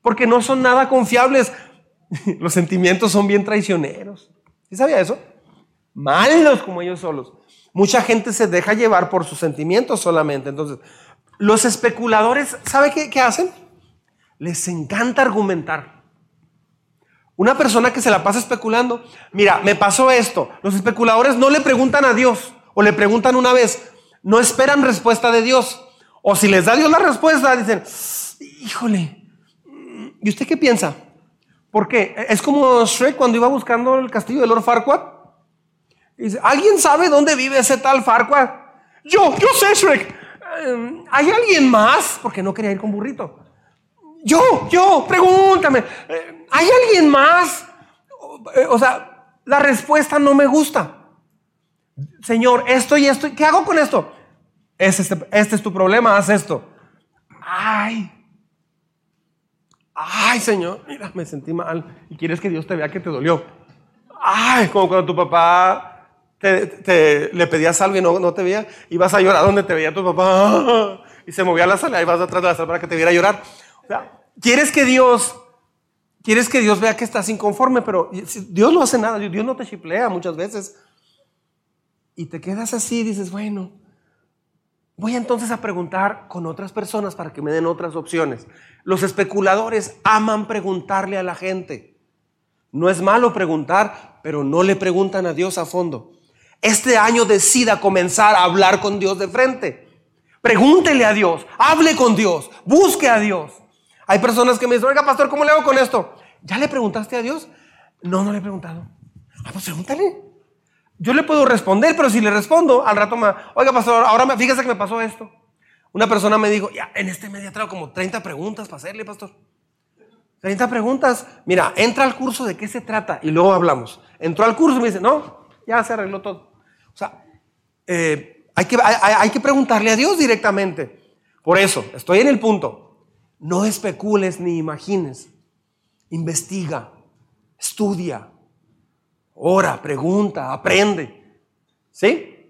porque no son nada confiables. Los sentimientos son bien traicioneros. ¿Sí sabía eso? Malos como ellos solos. Mucha gente se deja llevar por sus sentimientos solamente. Entonces, los especuladores, ¿sabe qué, qué hacen? Les encanta argumentar. Una persona que se la pasa especulando, mira, me pasó esto. Los especuladores no le preguntan a Dios o le preguntan una vez, no esperan respuesta de Dios. O si les da Dios la respuesta, dicen, híjole, ¿y usted qué piensa? ¿Por qué? Es como Shrek cuando iba buscando el castillo de Lord Farquaad. ¿alguien sabe dónde vive ese tal Farquaad? Yo, yo sé Shrek. Em, ¿Hay alguien más? Porque no quería ir con burrito. Yo, yo, pregúntame. Eh, ¿Hay alguien más? O sea, la respuesta no me gusta. Señor, esto y esto, ¿qué hago con esto? Este, este, es tu problema, haz esto. Ay, ay, Señor, mira, me sentí mal. Y quieres que Dios te vea que te dolió. Ay, como cuando tu papá te, le pedías algo y no, no te veía, y vas a llorar donde te veía tu papá. Y se movía la sala y vas atrás de la sala para que te viera llorar. Quieres que Dios, quieres que Dios vea que estás inconforme, pero Dios no hace nada, Dios no te chiplea muchas veces. Y te quedas así dices, bueno, Voy entonces a preguntar con otras personas para que me den otras opciones. Los especuladores aman preguntarle a la gente. No es malo preguntar, pero no le preguntan a Dios a fondo. Este año decida comenzar a hablar con Dios de frente. Pregúntele a Dios, hable con Dios, busque a Dios. Hay personas que me dicen, oiga, pastor, ¿cómo le hago con esto? ¿Ya le preguntaste a Dios? No, no le he preguntado. Ah, pues pregúntale. Yo le puedo responder, pero si le respondo, al rato me, oiga, pastor, ahora me, fíjese que me pasó esto. Una persona me dijo, ya, en este medio traigo como 30 preguntas para hacerle, pastor. 30 preguntas. Mira, entra al curso de qué se trata y luego hablamos. Entró al curso y me dice, no, ya se arregló todo. O sea, eh, hay, que, hay que preguntarle a Dios directamente. Por eso, estoy en el punto. No especules ni imagines. Investiga, estudia, ora, pregunta, aprende. ¿Sí?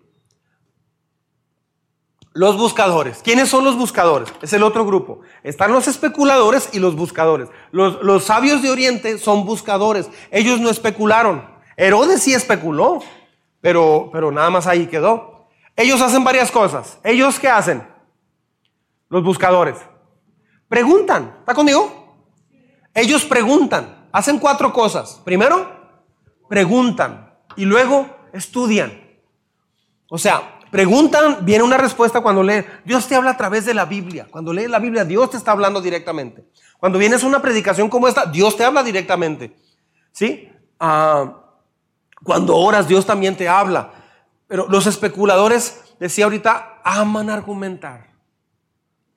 Los buscadores. ¿Quiénes son los buscadores? Es el otro grupo. Están los especuladores y los buscadores. Los, sabios de Oriente son buscadores. Ellos no especularon. Herodes sí especuló, pero, pero nada más ahí quedó. Ellos hacen varias cosas. ¿Ellos qué hacen? Los buscadores. Preguntan. ¿Está conmigo? Ellos preguntan. Hacen cuatro cosas. Primero, preguntan. Y luego, estudian. O sea, Preguntan, viene una respuesta cuando lee. Dios te habla a través de la Biblia. Cuando lees la Biblia, Dios te está hablando directamente. Cuando vienes a una predicación como esta, Dios te habla directamente. ¿Sí? Ah, cuando oras, Dios también te habla. Pero los especuladores, decía ahorita, aman argumentar.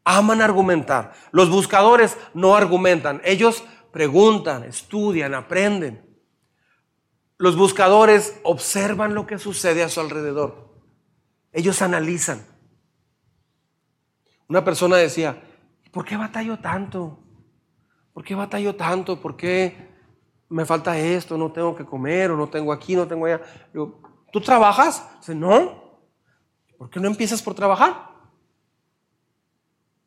Aman argumentar. Los buscadores no argumentan. Ellos preguntan, estudian, aprenden. Los buscadores observan lo que sucede a su alrededor. Ellos analizan. Una persona decía, ¿por qué batallo tanto? ¿Por qué batallo tanto? ¿Por qué me falta esto? No tengo que comer o no tengo aquí, no tengo allá. ¿tú trabajas? Dice, no. ¿Por qué no empiezas por trabajar?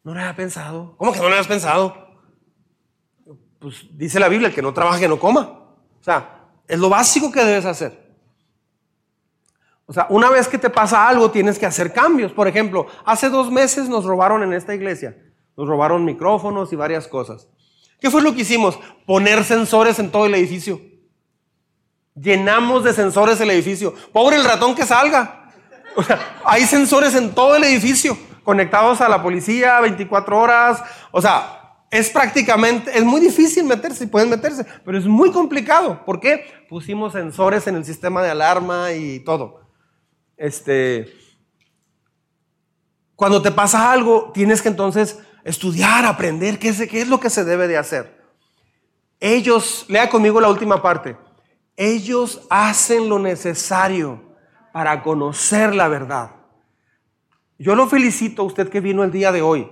No lo había pensado. ¿Cómo que no lo habías pensado? Pues dice la Biblia, que no trabaje, no coma. O sea, es lo básico que debes hacer. O sea, una vez que te pasa algo, tienes que hacer cambios. Por ejemplo, hace dos meses nos robaron en esta iglesia. Nos robaron micrófonos y varias cosas. ¿Qué fue lo que hicimos? Poner sensores en todo el edificio. Llenamos de sensores el edificio. Pobre el ratón que salga. O sea, hay sensores en todo el edificio, conectados a la policía 24 horas. O sea, es prácticamente, es muy difícil meterse, pueden meterse, pero es muy complicado. ¿Por qué? Pusimos sensores en el sistema de alarma y todo este, cuando te pasa algo, tienes que entonces estudiar, aprender qué es, qué es lo que se debe de hacer. Ellos, lea conmigo la última parte, ellos hacen lo necesario para conocer la verdad. Yo lo felicito a usted que vino el día de hoy,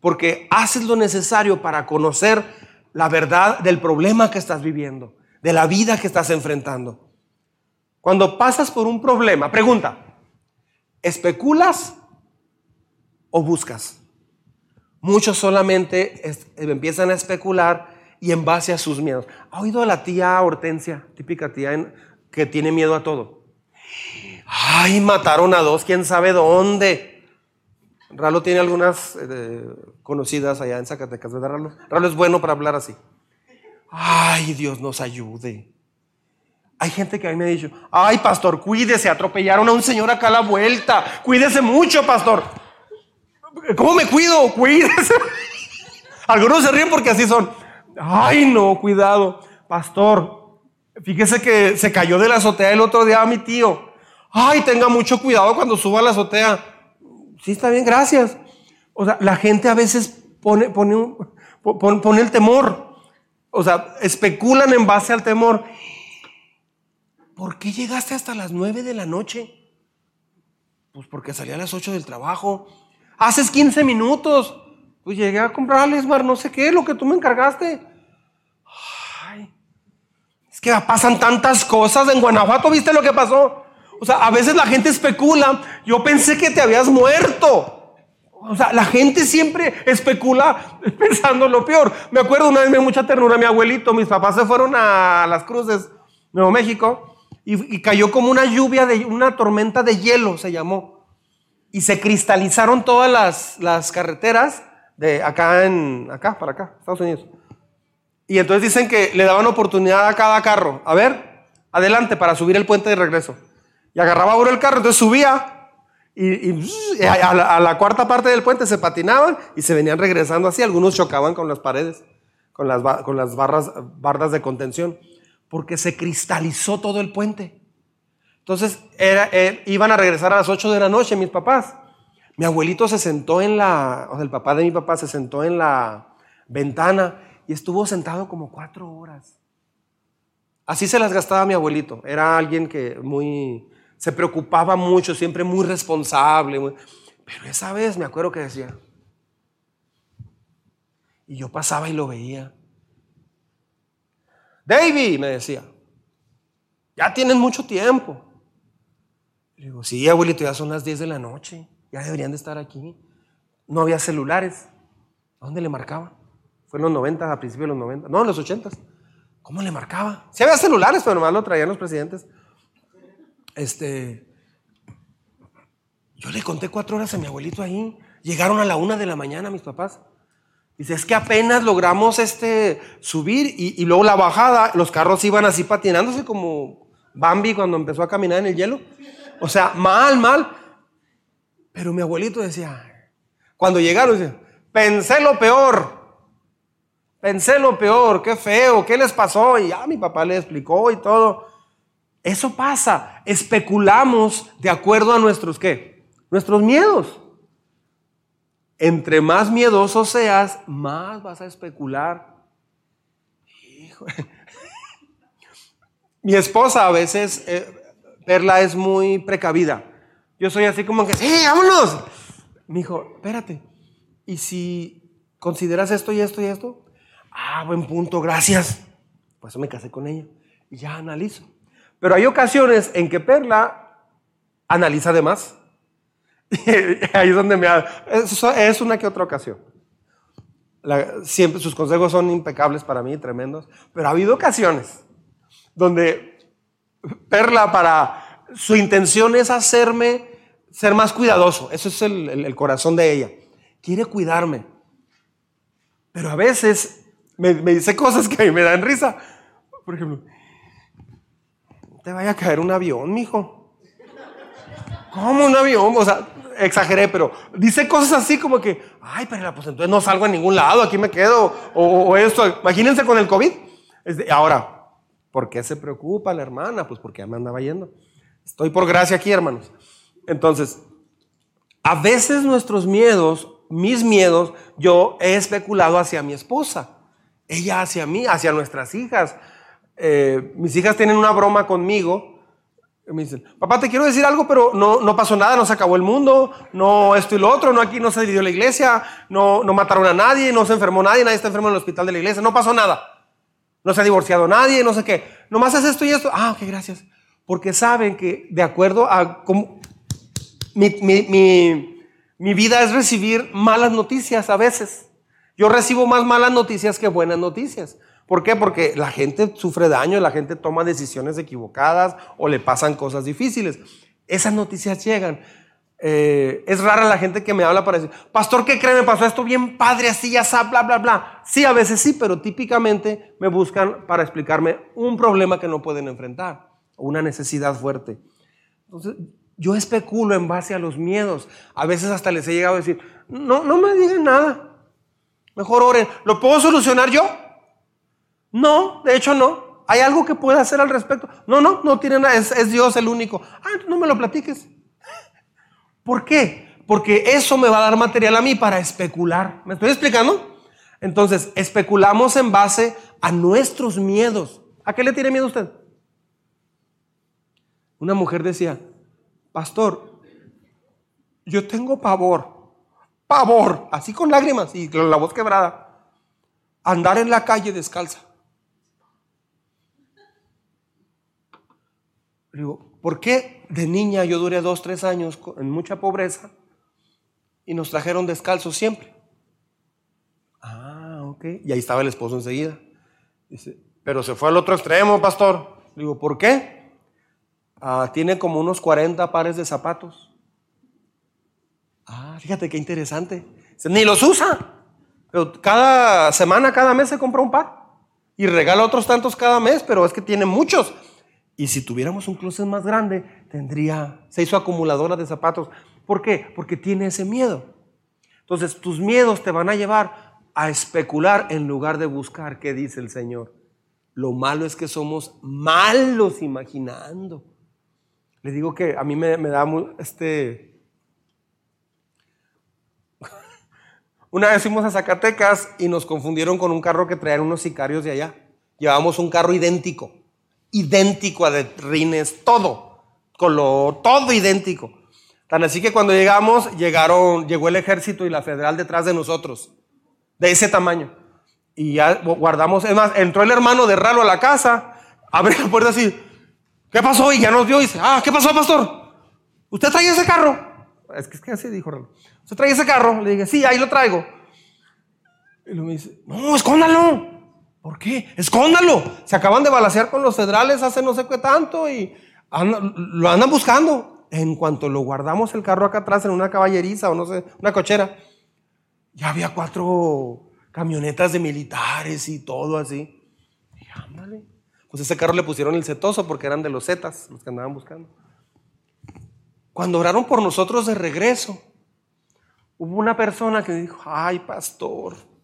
porque haces lo necesario para conocer la verdad del problema que estás viviendo, de la vida que estás enfrentando. Cuando pasas por un problema, pregunta, ¿especulas o buscas? Muchos solamente empiezan a especular y en base a sus miedos. ¿Ha oído a la tía Hortensia, típica tía que tiene miedo a todo? Ay, mataron a dos, quién sabe dónde. Ralo tiene algunas eh, conocidas allá en Zacatecas, ¿verdad, Ralo? Ralo es bueno para hablar así. Ay, Dios nos ayude. Hay gente que a mí me ha dicho, ay pastor, cuídese, atropellaron a un señor acá a la vuelta, cuídese mucho, pastor. ¿Cómo me cuido? Cuídese. Algunos se ríen porque así son. Ay, no, cuidado. Pastor, fíjese que se cayó de la azotea el otro día a mi tío. Ay, tenga mucho cuidado cuando suba a la azotea. Sí, está bien, gracias. O sea, la gente a veces pone, pone, pone el temor. O sea, especulan en base al temor. ¿por qué llegaste hasta las nueve de la noche? Pues porque salí a las ocho del trabajo. Haces 15 minutos. Pues llegué a comprar Esmar, no sé qué, lo que tú me encargaste. Ay, es que pasan tantas cosas. En Guanajuato, ¿viste lo que pasó? O sea, a veces la gente especula. Yo pensé que te habías muerto. O sea, la gente siempre especula pensando lo peor. Me acuerdo una vez me dio mucha ternura mi abuelito. Mis papás se fueron a Las Cruces, Nuevo México y, cayó como una lluvia, de una tormenta de hielo, se llamó. Y se cristalizaron todas las, las carreteras de acá en, acá, para acá, Estados Unidos. Y entonces dicen que le daban oportunidad a cada carro. A ver, adelante para subir el puente de regreso. Y agarraba uno el carro, entonces subía y, a, la, cuarta parte del puente se patinaban y se venían regresando así. Algunos chocaban con las paredes, con las, con las barras, bardas de contención porque se cristalizó todo el puente. Entonces era, eh, iban a regresar a las 8 de la noche mis papás. Mi abuelito se sentó en la, o sea, el papá de mi papá se sentó en la ventana y estuvo sentado como cuatro horas. Así se las gastaba mi abuelito. Era alguien que muy se preocupaba mucho, siempre muy responsable. Pero esa vez me acuerdo que decía, y yo pasaba y lo veía. David, me decía, ya tienen mucho tiempo. Le digo, sí, abuelito, ya son las 10 de la noche, ya deberían de estar aquí. No había celulares. ¿A dónde le marcaba? Fue en los 90, a principios de los 90. No, en los 80. ¿Cómo le marcaba? Sí había celulares, pero nomás lo traían los presidentes. Este, yo le conté cuatro horas a mi abuelito ahí. Llegaron a la una de la mañana mis papás. Dice, es que apenas logramos este, subir y, luego la bajada, los carros iban así patinándose como Bambi cuando empezó a caminar en el hielo. O sea, mal, mal. Pero mi abuelito decía, cuando llegaron, pensé lo peor. Pensé lo peor, qué feo, qué les pasó. Y ya mi papá le explicó y todo. Eso pasa. Especulamos de acuerdo a nuestros qué? Nuestros miedos. Entre más miedoso seas, más vas a especular. Mi esposa a veces, eh, Perla es muy precavida. Yo soy así como que, sí, vámonos. Me dijo, espérate, ¿y si consideras esto y esto y esto? Ah, buen punto, gracias. Pues eso me casé con ella y ya analizo. Pero hay ocasiones en que Perla analiza de más. ahí es donde me... Es una que otra ocasión. siempre sus consejos son impecables para mí, tremendos. Pero ha habido ocasiones donde Perla para... Su intención es hacerme ser más cuidadoso. Eso es el, corazón de ella. Quiere cuidarme. Pero a veces me, me dice cosas que a mí me dan risa. Por ejemplo, te vaya a caer un avión, mijo. ¿Cómo un avión? O sea, exageré, pero dice cosas así como que, ay, pero pues entonces no salgo a ningún lado, aquí me quedo, o, esto. Imagínense con el COVID. ahora, ¿por qué se preocupa la hermana? Pues porque ya me andaba yendo. Estoy por gracia aquí, hermanos. Entonces, a veces nuestros miedos, mis miedos, yo he especulado hacia mi esposa, ella hacia mí, hacia nuestras hijas. Eh, mis hijas tienen una broma conmigo me dicen, papá, te quiero decir algo, pero no, no pasó nada, no se acabó el mundo, no esto y lo otro, no aquí no se dividió la iglesia, no, no mataron a nadie, no se enfermó nadie, nadie está enfermo en el hospital de la iglesia, no pasó nada. No se ha divorciado nadie, no sé qué. Nomás es esto y esto. Ah, ok, gracias. Porque saben que de acuerdo a cómo mi, mi, mi vida es recibir malas noticias a veces. Yo recibo más malas noticias que buenas noticias. ¿Por qué? Porque la gente sufre daño, la gente toma decisiones equivocadas o le pasan cosas difíciles. Esas noticias llegan. Eh, es rara la gente que me habla para decir, pastor, ¿qué cree? Me pasó esto bien padre, así, ya sabe, bla, bla, bla. Sí, a veces sí, pero típicamente me buscan para explicarme un problema que no pueden enfrentar o una necesidad fuerte. Entonces, yo especulo en base a los miedos. A veces hasta les he llegado a decir, no, no me digan nada. Mejor oren. ¿Lo puedo solucionar yo? No, de hecho no. ¿Hay algo que pueda hacer al respecto? No, no, no tiene nada. Es, Dios el único. Ah, no me lo platiques. ¿Por qué? Porque eso me va a dar material a mí para especular. ¿Me estoy explicando? Entonces, especulamos en base a nuestros miedos. ¿A qué le tiene miedo usted? Una mujer decía, pastor, yo tengo pavor, pavor, así con lágrimas y con la voz quebrada, andar en la calle descalza. Digo, ¿por qué de niña yo duré dos, tres años en mucha pobreza y nos trajeron descalzos siempre? Ah, ok. Y ahí estaba el esposo enseguida. Dice, pero se fue al otro extremo, pastor. Digo, ¿por qué? Ah, tiene como unos 40 pares de zapatos. Ah, fíjate qué interesante. ni los usa. Pero cada semana, cada mes se compra un par. Y regala otros tantos cada mes, pero es que tiene muchos. Y si tuviéramos un closet más grande, tendría, se hizo acumuladora de zapatos. ¿Por qué? Porque tiene ese miedo. Entonces, tus miedos te van a llevar a especular en lugar de buscar qué dice el Señor. Lo malo es que somos malos imaginando. Le digo que a mí me, me da este... Una vez fuimos a Zacatecas y nos confundieron con un carro que traían unos sicarios de allá. Llevamos un carro idéntico idéntico a de rines, todo, color, todo idéntico. Tan así que cuando llegamos, llegaron, llegó el ejército y la federal detrás de nosotros, de ese tamaño. Y ya guardamos, es más, entró el hermano de Ralo a la casa, abrió la puerta así, ¿qué pasó? Y ya nos vio dice, ah, ¿qué pasó, pastor? ¿Usted trae ese carro? Es que, es que así dijo Ralo. ¿Usted trae ese carro? Le dije, sí, ahí lo traigo. Y luego me dice, no, escóndalo. ¿Por qué? Escóndalo. Se acaban de balasear con los federales hace no sé qué tanto y lo andan buscando. En cuanto lo guardamos el carro acá atrás en una caballeriza o no sé, una cochera, ya había cuatro camionetas de militares y todo así. Y ándale. Pues ese carro le pusieron el setoso porque eran de los Zetas, los que andaban buscando. Cuando oraron por nosotros de regreso, hubo una persona que dijo, ay pastor,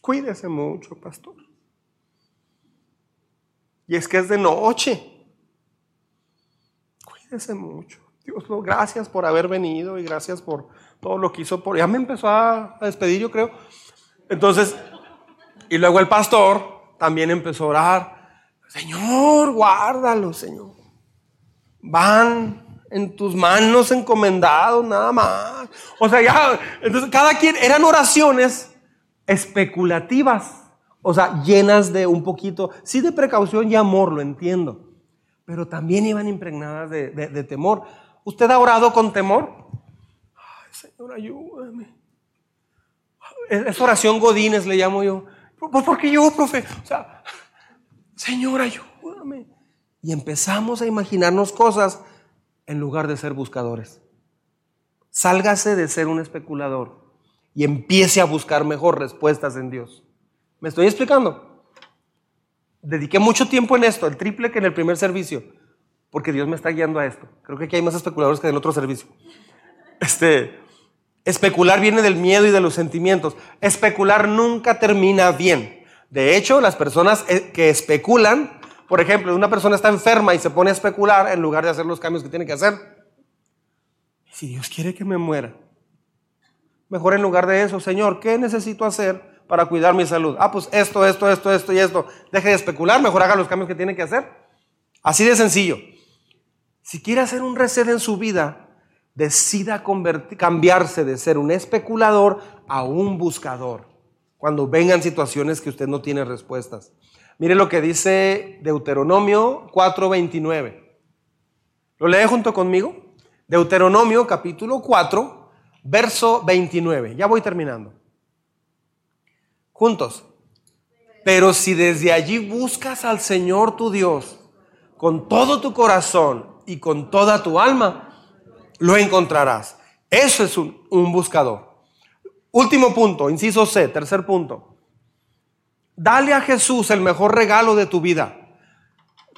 cuídese mucho, pastor. Y es que es de noche. Cuídese mucho. Dios, gracias por haber venido y gracias por todo lo que hizo. Por... Ya me empezó a despedir, yo creo. Entonces, y luego el pastor también empezó a orar. Señor, guárdalo, Señor. Van en tus manos encomendados, nada más. O sea, ya, entonces cada quien, eran oraciones especulativas, o sea, llenas de un poquito, sí de precaución y amor, lo entiendo, pero también iban impregnadas de, de temor. ¿Usted ha orado con temor? Ay, Señor, ayúdame. Es oración Godínez, le llamo yo. Pues porque yo, profe. O sea, Señor, ayúdame. Y empezamos a imaginarnos cosas en lugar de ser buscadores. Sálgase de ser un especulador y empiece a buscar mejor respuestas en Dios. ¿Me estoy explicando? Dediqué mucho tiempo en esto, el triple que en el primer servicio, porque Dios me está guiando a esto. Creo que aquí hay más especuladores que en otro servicio. Este, Especular viene del miedo y de los sentimientos. Especular nunca termina bien. De hecho, las personas eh, que especulan, por ejemplo, una persona está enferma y se pone a especular en lugar de hacer los cambios que tiene que hacer. Si Dios quiere que me muera, mejor en lugar de eso, Señor, ¿qué necesito hacer para cuidar mi salud? Ah, pues esto, esto, esto, esto y esto. Deje de especular, mejor haga los cambios que tiene que hacer. Así de sencillo. Si quiere hacer un reset en su vida, decida cambiarse de ser un especulador a un buscador cuando vengan situaciones que usted no tiene respuestas. Mire lo que dice Deuteronomio 4:29. ¿Lo lee junto conmigo? Deuteronomio capítulo 4, verso 29. Ya voy terminando. Juntos. Pero si desde allí buscas al Señor tu Dios con todo tu corazón y con toda tu alma, lo encontrarás. Eso es un, buscador. Último punto, inciso C, tercer punto. Dale a Jesús el mejor regalo de tu vida.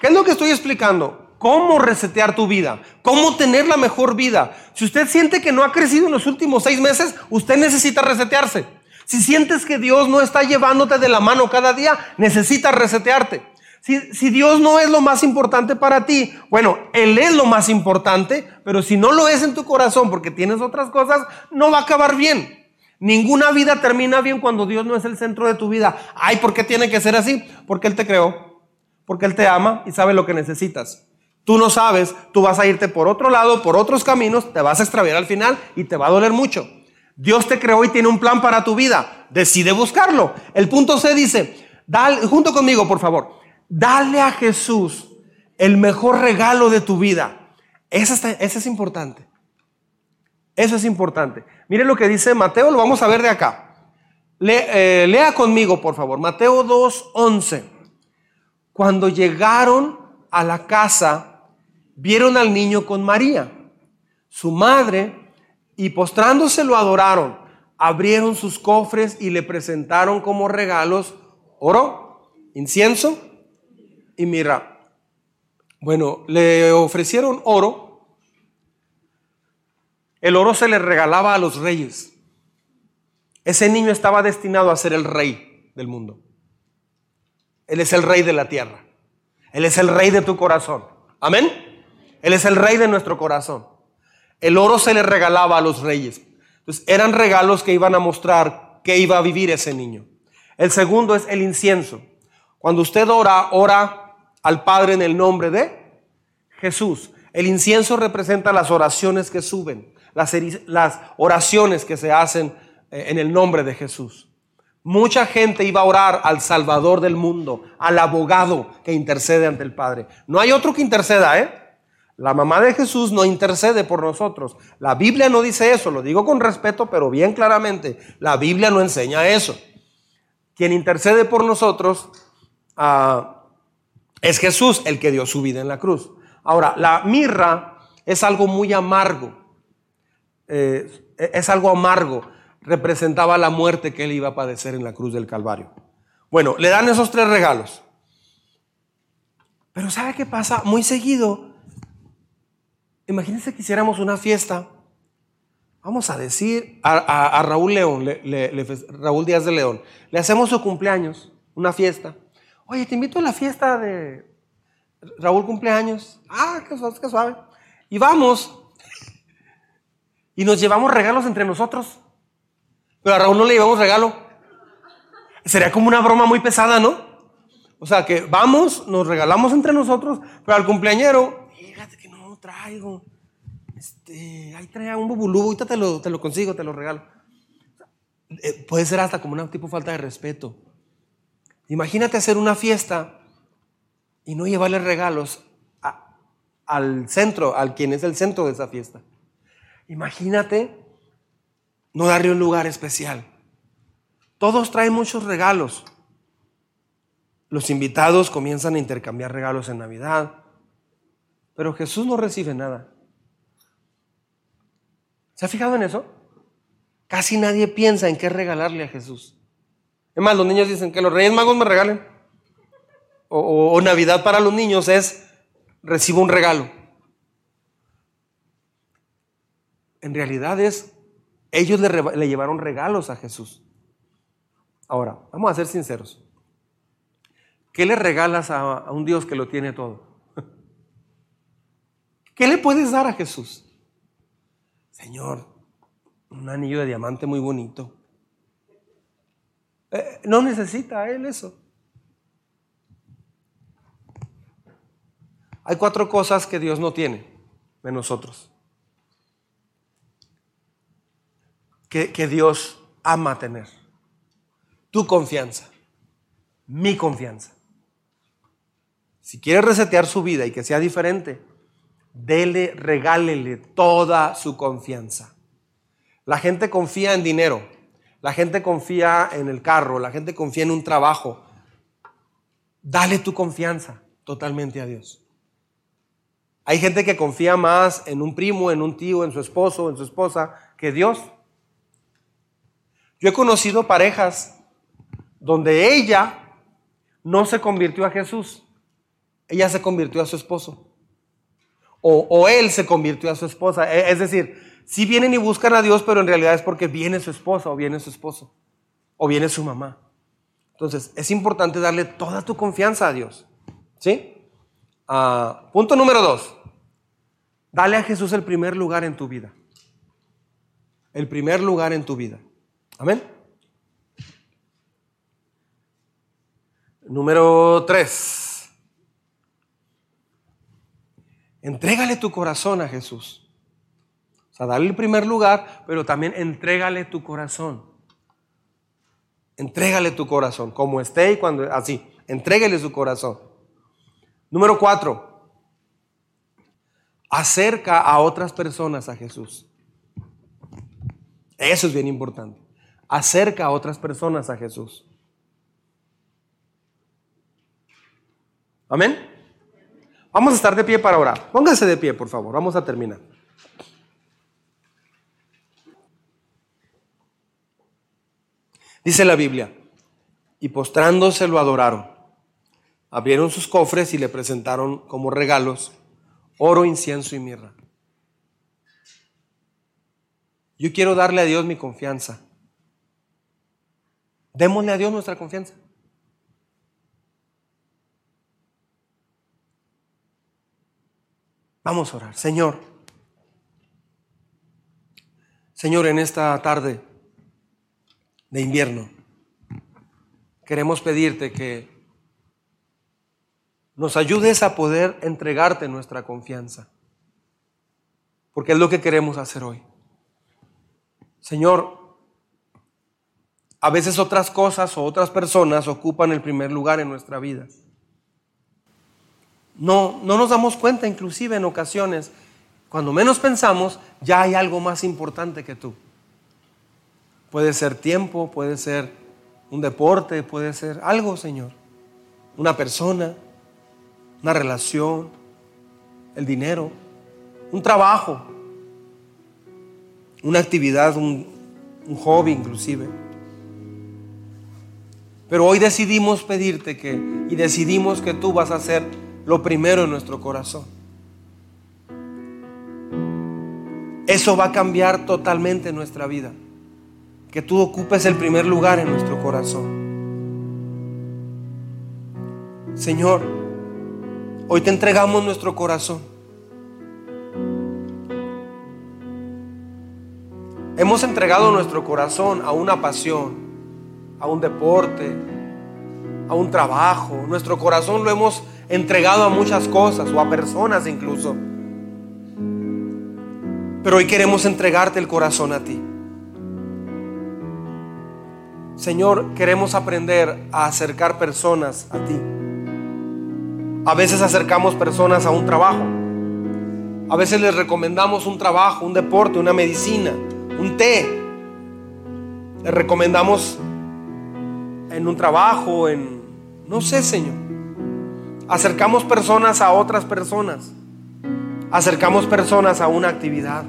¿Qué es lo que estoy explicando? ¿Cómo resetear tu vida? ¿Cómo tener la mejor vida? Si usted siente que no ha crecido en los últimos seis meses, usted necesita resetearse. Si sientes que Dios no está llevándote de la mano cada día, necesitas resetearte. Si, Dios no es lo más importante para ti, bueno, Él es lo más importante, pero si no lo es en tu corazón porque tienes otras cosas, no va a acabar bien. Ninguna vida termina bien cuando Dios no es el centro de tu vida. Ay, ¿por qué tiene que ser así? Porque Él te creó, porque Él te ama y sabe lo que necesitas. Tú no sabes, tú vas a irte por otro lado, por otros caminos, te vas a extraviar al final y te va a doler mucho. Dios te creó y tiene un plan para tu vida. Decide buscarlo. El punto C dice, dale, junto conmigo, por favor. Dale a Jesús el mejor regalo de tu vida. Eso, es importante. Eso es importante. Mire lo que dice Mateo, lo vamos a ver de acá. Eh, lea conmigo, por favor. Mateo 2.11. Cuando llegaron a la casa, vieron al niño con María, su madre, y postrándose lo adoraron. Abrieron sus cofres y le presentaron como regalos oro, incienso y mira, bueno, le ofrecieron oro. El oro se le regalaba a los reyes. Ese niño estaba destinado a ser el rey del mundo. Él es el rey de la tierra. Él es el rey de tu corazón. Amén. Él es el rey de nuestro corazón. El oro se le regalaba a los reyes. Entonces eran regalos que iban a mostrar que iba a vivir ese niño. El segundo es el incienso. Cuando usted ora, ora al Padre en el nombre de Jesús. El incienso representa las oraciones que suben, las, las oraciones que se hacen eh, en el nombre de Jesús. Mucha gente iba a orar al Salvador del mundo, al abogado que intercede ante el Padre. No hay otro que interceda, ¿eh? La mamá de Jesús no intercede por nosotros. La Biblia no dice eso, lo digo con respeto, pero bien claramente. La Biblia no enseña eso. Quien intercede por nosotros ah, es Jesús, el que dio su vida en la cruz. Ahora, la mirra es algo muy amargo. Eh, es algo amargo. Representaba la muerte que él iba a padecer en la cruz del Calvario. Bueno, le dan esos tres regalos. Pero ¿sabe qué pasa? Muy seguido Imagínense que hiciéramos una fiesta. Vamos a decir a, Raúl León, Raúl Díaz de León, le hacemos su cumpleaños, una fiesta. Oye, te invito a la fiesta de Raúl cumpleaños. Ah, qué suave, qué suave. Y vamos. Y nos llevamos regalos entre nosotros. Pero a Raúl no le llevamos regalo. Sería como una broma muy pesada, ¿no? O sea, que vamos, nos regalamos entre nosotros, pero al cumpleañero, traigo. Este, ahí trae un bubulú, ahorita te lo, te lo consigo, te lo regalo. Eh, puede ser hasta como una tipo falta de respeto. Imagínate hacer una fiesta y no llevarle regalos al centro, al quien es el centro de esa fiesta. Imagínate no darle un lugar especial. Todos traen muchos regalos. Los invitados comienzan a intercambiar regalos en Navidad. Pero Jesús no recibe nada. ¿Se ha fijado en eso? Casi nadie piensa en qué regalarle a Jesús. Es más, los niños dicen que los Reyes Magos me regalen. O, Navidad para los niños es recibo un regalo. En realidad es, ellos le, llevaron regalos a Jesús. Ahora, vamos a ser sinceros. ¿Qué le regalas a un Dios que lo tiene todo? ¿Qué le puedes dar a Jesús? Señor, un anillo de diamante muy bonito. Eh, no necesita él eso. Hay cuatro cosas que Dios no tiene de nosotros. Que, que Dios ama tener. Tu confianza. Mi confianza. Si quieres resetear su vida y que sea diferente, dele, regálele toda su confianza. La gente confía en dinero, la gente confía en el carro, la gente confía en un trabajo. Dale tu confianza totalmente a Dios. Hay gente que confía más en un primo, en un tío, en su esposo, en su esposa, que Dios. Yo he conocido parejas donde ella no se convirtió a Jesús, ella se convirtió a su esposo o, él se convirtió a su esposa. E, es decir, si vienen y buscan a Dios, pero en realidad es porque viene su esposa o viene su esposo o viene su mamá. Entonces, es importante darle toda tu confianza a Dios. ¿Sí? Ah, punto número dos. Dale a Jesús el primer lugar en tu vida. El primer lugar en tu vida. Amén. Número tres. Entrégale tu corazón a Jesús. O sea, dale el primer lugar, pero también entrégale tu corazón. Entrégale tu corazón, como esté y cuando así. Entrégale su corazón. Número cuatro, acerca a otras personas a Jesús. Eso es bien importante. Acerca a otras personas a Jesús. Amén. Vamos a estar de pie para orar. Pónganse de pie, por favor. Vamos a terminar. Dice la Biblia, y postrándose lo adoraron. Abrieron sus cofres y le presentaron como regalos oro, incienso y mirra. Yo quiero darle a Dios mi confianza. Démosle a Dios nuestra confianza. Vamos a orar. Señor, Señor, en esta tarde de invierno, queremos pedirte que nos ayudes a poder entregarte nuestra confianza. Porque es lo que queremos hacer hoy. Señor, a veces otras cosas o otras personas ocupan el primer lugar en nuestra vida. No, no nos damos cuenta, inclusive en ocasiones, cuando menos pensamos, ya hay algo más importante que tú. Puede ser tiempo, puede ser un deporte, puede ser algo, Señor. Una persona, una relación, el dinero, un trabajo, una actividad, un, un hobby inclusive. Pero hoy decidimos pedirte que y decidimos que tú vas a ser lo primero en nuestro corazón. Eso va a cambiar totalmente nuestra vida. Que tú ocupes el primer lugar en nuestro corazón. Señor, hoy te entregamos nuestro corazón. Hemos entregado nuestro corazón a una pasión, a un deporte, a un trabajo. Nuestro corazón lo hemos entregado a muchas cosas o a personas incluso. Pero hoy queremos entregarte el corazón a ti. Señor, queremos aprender a acercar personas a ti. A veces acercamos personas a un trabajo. A veces les recomendamos un trabajo, un deporte, una medicina, un té. Les recomendamos en un trabajo, en... No sé, Señor. Acercamos personas a otras personas. Acercamos personas a una actividad.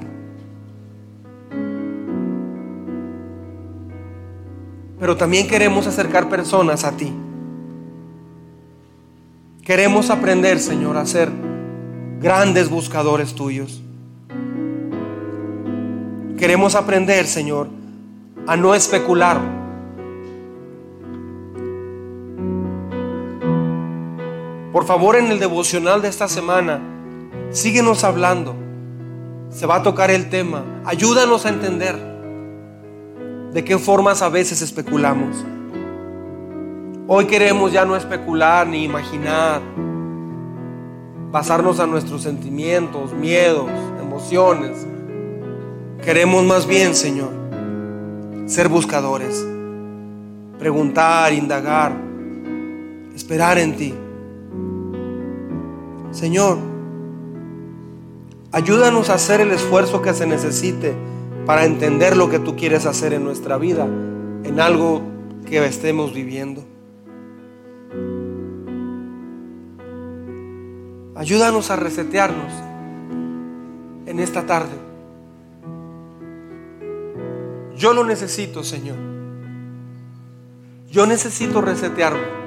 Pero también queremos acercar personas a ti. Queremos aprender, Señor, a ser grandes buscadores tuyos. Queremos aprender, Señor, a no especular. Por favor, en el devocional de esta semana, síguenos hablando. Se va a tocar el tema. Ayúdanos a entender de qué formas a veces especulamos. Hoy queremos ya no especular ni imaginar, pasarnos a nuestros sentimientos, miedos, emociones. Queremos más bien, Señor, ser buscadores, preguntar, indagar, esperar en ti. Señor, ayúdanos a hacer el esfuerzo que se necesite para entender lo que tú quieres hacer en nuestra vida, en algo que estemos viviendo. Ayúdanos a resetearnos en esta tarde. Yo lo necesito, Señor. Yo necesito resetearme.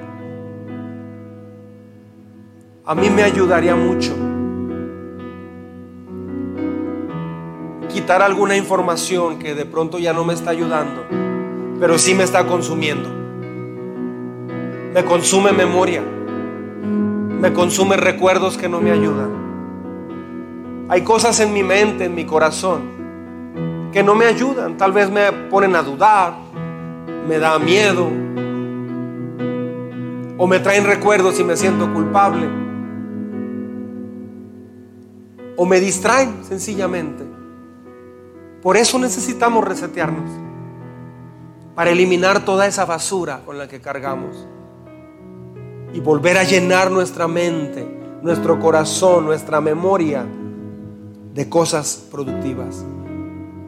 A mí me ayudaría mucho quitar alguna información que de pronto ya no me está ayudando, pero sí me está consumiendo. Me consume memoria me consume recuerdos que no me ayudan. Hay cosas en mi mente, en mi corazón, que no me ayudan. Tal vez me ponen a dudar, me da miedo, o me traen recuerdos y me siento culpable, o me distraen sencillamente. Por eso necesitamos resetearnos, para eliminar toda esa basura con la que cargamos y volver a llenar nuestra mente, nuestro corazón, nuestra memoria de cosas productivas,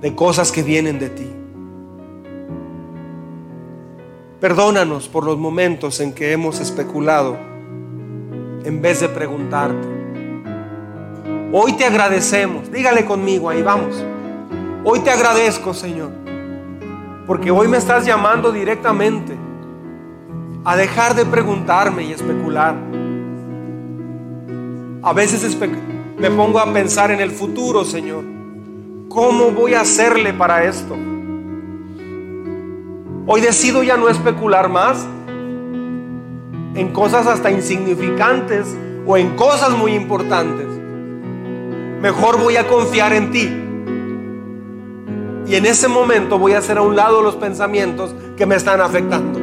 de cosas que vienen de ti. Perdónanos por los momentos en que hemos especulado en vez de preguntarte. Hoy te agradecemos, dígale conmigo, ahí vamos. Hoy te agradezco, Señor, porque hoy me estás llamando directamente a dejar de preguntarme y especular. A veces me pongo a pensar en el futuro, Señor. ¿Cómo voy a hacerle para esto? Hoy decido ya no especular más en cosas hasta insignificantes o en cosas muy importantes. Mejor voy a confiar en ti. Y en ese momento voy a hacer a un lado los pensamientos que me están afectando.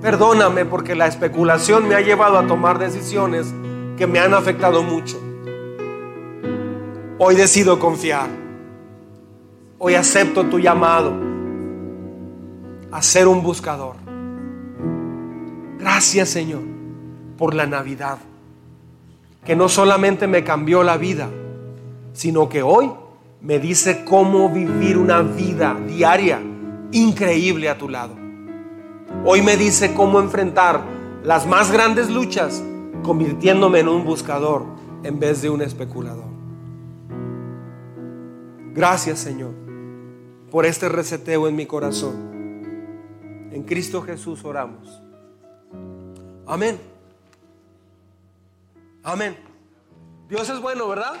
Perdóname porque la especulación me ha llevado a tomar decisiones que me han afectado mucho. Hoy decido confiar. Hoy acepto tu llamado a ser un buscador. Gracias Señor por la Navidad, que no solamente me cambió la vida, sino que hoy me dice cómo vivir una vida diaria increíble a tu lado. Hoy me dice cómo enfrentar las más grandes luchas convirtiéndome en un buscador en vez de un especulador. Gracias Señor por este reseteo en mi corazón. En Cristo Jesús oramos. Amén. Amén. Dios es bueno, ¿verdad?